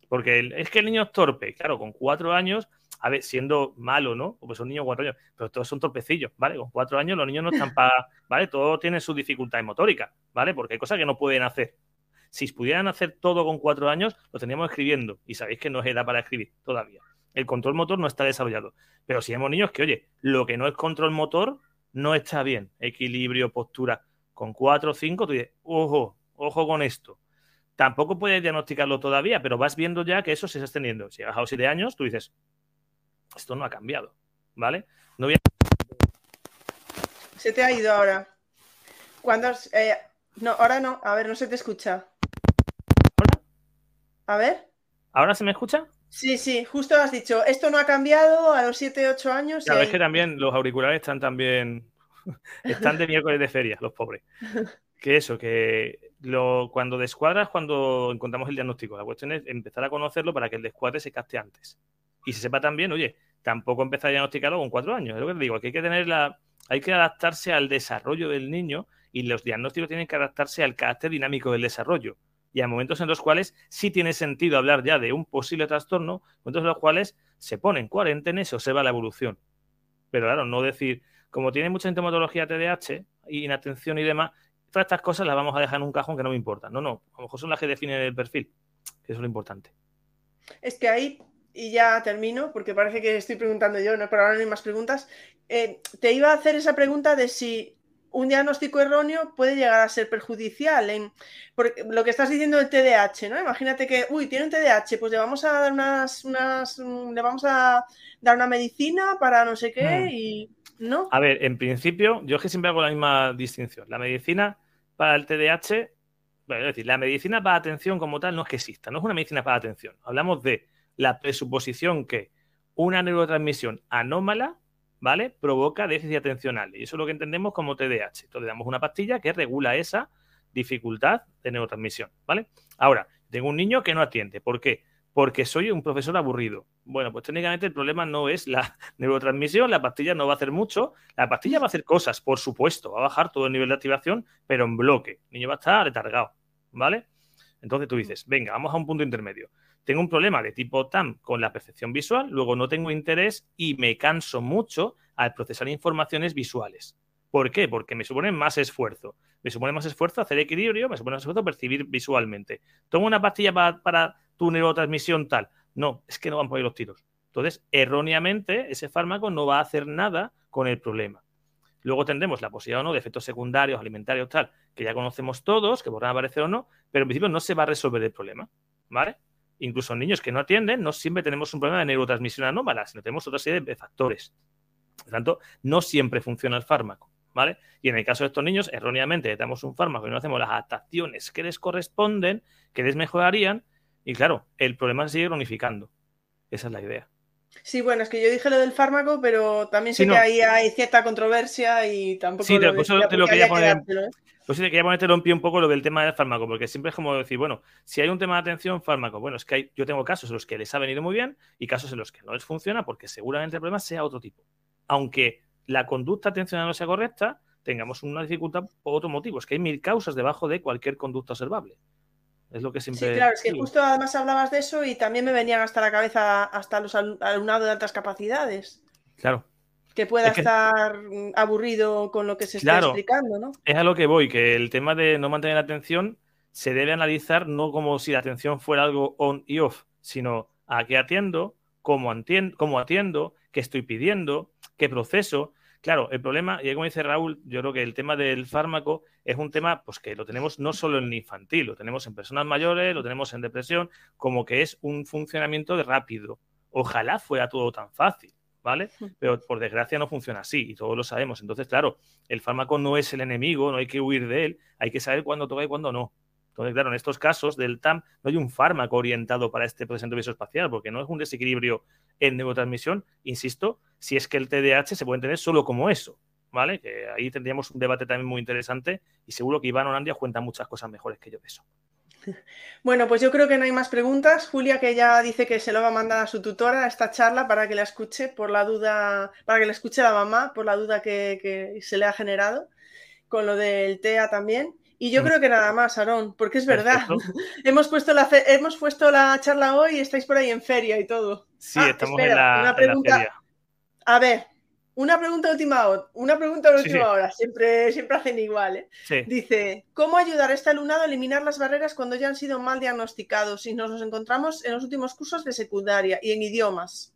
Porque es que el niño es torpe, claro, con cuatro años, a ver, siendo malo, ¿no? Pues un niño de cuatro años, pero todos son torpecillos, ¿vale? Con cuatro años los niños no están para, ¿vale? Todos tienen su dificultad motórica, ¿vale? Porque hay cosas que no pueden hacer. Si pudieran hacer todo con cuatro años, lo teníamos escribiendo. Y sabéis que no es edad para escribir todavía. El control motor no está desarrollado. Pero si hemos niños que, oye, lo que no es control motor no está bien. Equilibrio, postura. Con cuatro o cinco, tú dices, ojo, ojo con esto. Tampoco puedes diagnosticarlo todavía, pero vas viendo ya que eso se está extendiendo. Si has bajado siete años, tú dices, esto no ha cambiado, ¿vale? No Se te ha ido ahora. Cuando eh, no, ahora no. A ver, no se te escucha. ¿Ahora? A ver. ¿Ahora se me escucha? Sí, sí, justo has dicho, esto no ha cambiado a los 7, 8 años. Claro, es que también los auriculares están también. están de miércoles de feria, los pobres. Que eso, que lo, cuando descuadras, cuando encontramos el diagnóstico, la cuestión es empezar a conocerlo para que el descuadre se capte antes. Y se sepa también, oye, tampoco empezar a diagnosticarlo con cuatro años. Es lo que te digo, que hay que tener la, hay que adaptarse al desarrollo del niño y los diagnósticos tienen que adaptarse al carácter dinámico del desarrollo. Y hay momentos en los cuales sí tiene sentido hablar ya de un posible trastorno, momentos en los cuales se pone en cuarentena y se observa la evolución. Pero claro, no decir, como tiene mucha sintomatología TDAH, inatención y demás, todas estas cosas las vamos a dejar en un cajón que no me importa. No, no, a lo mejor son las que definen el perfil, que es lo importante. Es que ahí, y ya termino, porque parece que estoy preguntando yo, no, pero ahora no hay más preguntas. Eh, te iba a hacer esa pregunta de si un diagnóstico erróneo puede llegar a ser perjudicial. En, porque lo que estás diciendo del TDAH, ¿no? Imagínate que, uy, tiene un TDAH, pues le vamos a dar unas, unas le vamos a dar una medicina para no sé qué hmm. y ¿no? A ver, en principio, yo es que siempre hago la misma distinción. La medicina para el TDAH, bueno, es decir, la medicina para atención como tal no es que exista, no es una medicina para atención. Hablamos de la presuposición que una neurotransmisión anómala, ¿vale? Provoca déficit atencional. Y eso es lo que entendemos como TDAH. Entonces, damos una pastilla que regula esa dificultad de neurotransmisión, ¿vale? Ahora, tengo un niño que no atiende. ¿Por qué? porque soy un profesor aburrido. Bueno, pues técnicamente el problema no es la neurotransmisión, la pastilla no va a hacer mucho, la pastilla va a hacer cosas, por supuesto, va a bajar todo el nivel de activación, pero en bloque. El niño va a estar retargado, ¿vale? Entonces tú dices, venga, vamos a un punto intermedio. Tengo un problema de tipo TAM con la percepción visual, luego no tengo interés y me canso mucho al procesar informaciones visuales. ¿Por qué? Porque me supone más esfuerzo. Me supone más esfuerzo hacer equilibrio, me supone más esfuerzo percibir visualmente. Tomo una pastilla para tu neurotransmisión tal. No, es que no van por ahí los tiros. Entonces, erróneamente, ese fármaco no va a hacer nada con el problema. Luego tendremos la posibilidad o no de efectos secundarios, alimentarios, tal, que ya conocemos todos, que podrán aparecer o no, pero en principio no se va a resolver el problema. ¿Vale? Incluso en niños que no atienden, no siempre tenemos un problema de neurotransmisión anómala, sino tenemos otra serie de factores. Por tanto, no siempre funciona el fármaco. ¿Vale? Y en el caso de estos niños, erróneamente le damos un fármaco y no hacemos las adaptaciones que les corresponden, que les mejorarían, y claro, el problema se sigue cronificando. Esa es la idea. Sí, bueno, es que yo dije lo del fármaco, pero también sé que ahí hay cierta controversia y tampoco. Sí, lo, pues te lo quería poner. Pues sí, te quería ponerte un poco lo del tema del fármaco, porque siempre es como decir, bueno, si hay un tema de atención, fármaco. Bueno, es que hay, yo tengo casos en los que les ha venido muy bien y casos en los que no les funciona porque seguramente el problema sea otro tipo. Aunque la conducta atencional no sea correcta, tengamos una dificultad por otro motivo. Es que hay mil causas debajo de cualquier conducta observable. Es lo que siempre. Sí, claro, es que justo además hablabas de eso y también me venían hasta la cabeza hasta los alumnados de altas capacidades. Claro. Que pueda estar aburrido con lo que se está explicando, ¿no? Es a lo que voy, que el tema de no mantener la atención se debe analizar no como si la atención fuera algo on y off, sino a qué atiendo, cómo atiendo, cómo atiendo qué estoy pidiendo, qué proceso. Claro, el problema, y como dice Raúl, yo creo que el tema del fármaco es un tema pues, que lo tenemos no solo en infantil, lo tenemos en personas mayores, lo tenemos en depresión, como que es un funcionamiento de rápido. Ojalá fuera todo tan fácil, ¿vale? Pero por desgracia no funciona así y todos lo sabemos. Entonces, claro, el fármaco no es el enemigo, no hay que huir de él, hay que saber cuándo toca y cuándo no. Entonces, claro, en estos casos del TAM no hay un fármaco orientado para este proceso visoespacial, porque no es un desequilibrio en neurotransmisión, insisto, si es que el TDAH se puede entender solo como eso, ¿vale? Que ahí tendríamos un debate también muy interesante y seguro que Iván Orandia cuenta muchas cosas mejores que yo de eso. Bueno, pues yo creo que no hay más preguntas. Julia, que ya dice que se lo va a mandar a su tutora esta charla para que la escuche por la duda, para que la escuche la mamá por la duda que, que se le ha generado, con lo del TEA también. Y yo mm. creo que nada más, Aarón, porque es verdad. hemos, puesto la hemos puesto la charla hoy y estáis por ahí en feria y todo. Sí, ah, estamos en, la, feria. A ver, una pregunta última hora. Una pregunta última hora. Siempre, siempre hacen igual. ¿eh? Dice: ¿Cómo ayudar a este alumnado a eliminar las barreras cuando ya han sido mal diagnosticados y nos los encontramos en los últimos cursos de secundaria y en idiomas?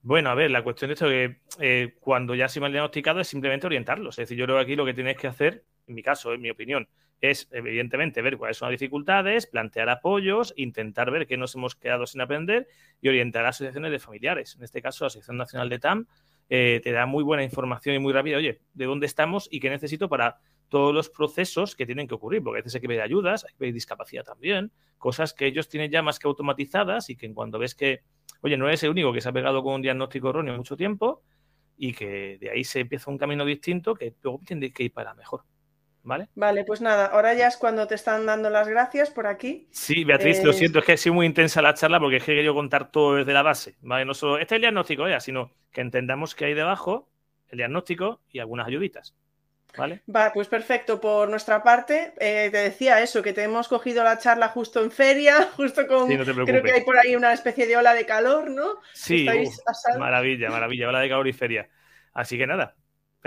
Bueno, a ver, la cuestión de esto es que eh, cuando ya se mal diagnosticado es simplemente orientarlos. Es decir, yo creo que aquí lo que tienes que hacer en mi caso, en mi opinión, es evidentemente ver cuáles son las dificultades, plantear apoyos, intentar ver qué nos hemos quedado sin aprender y orientar a asociaciones de familiares. En este caso, la Asociación Nacional de TAM eh, te da muy buena información y muy rápida, oye, de dónde estamos y qué necesito para todos los procesos que tienen que ocurrir, porque a veces hay que ver ayudas, hay que ver discapacidad también, cosas que ellos tienen ya más que automatizadas y que en cuanto ves que, oye, no eres el único que se ha pegado con un diagnóstico erróneo mucho tiempo y que de ahí se empieza un camino distinto que luego tiene que ir para mejor. ¿Vale? Vale, pues nada, ahora ya es cuando te están dando las gracias por aquí. Sí, Beatriz, lo eh, siento, es que ha sido muy intensa la charla porque es que querido contar todo desde la base, ¿vale? No solo este es el diagnóstico ya, sino que entendamos que hay debajo el diagnóstico y algunas ayuditas. ¿Vale? Va, pues perfecto. Por nuestra parte, eh, te decía eso, que te hemos cogido la charla justo en feria, justo con. creo que hay por ahí una especie de ola de calor, ¿no? Sí, maravilla, maravilla, ola de calor y feria. Así que nada,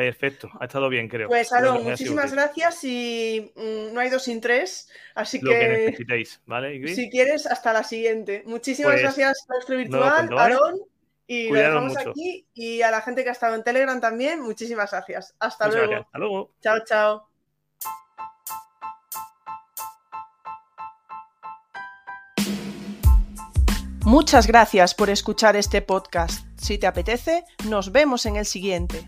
Perfecto, ha estado bien, creo. Pues, Aaron, muchísimas gracias y mm, no hay dos sin tres, así Lo que, necesitéis, ¿vale? Si quieres, hasta la siguiente. Muchísimas pues, gracias, nuestro virtual, Aaron, y lo dejamos aquí. Y a la gente que ha estado en Telegram también, muchísimas gracias. Hasta luego. Hasta luego. Chao, chao. Muchas gracias por escuchar este podcast. Si te apetece, nos vemos en el siguiente.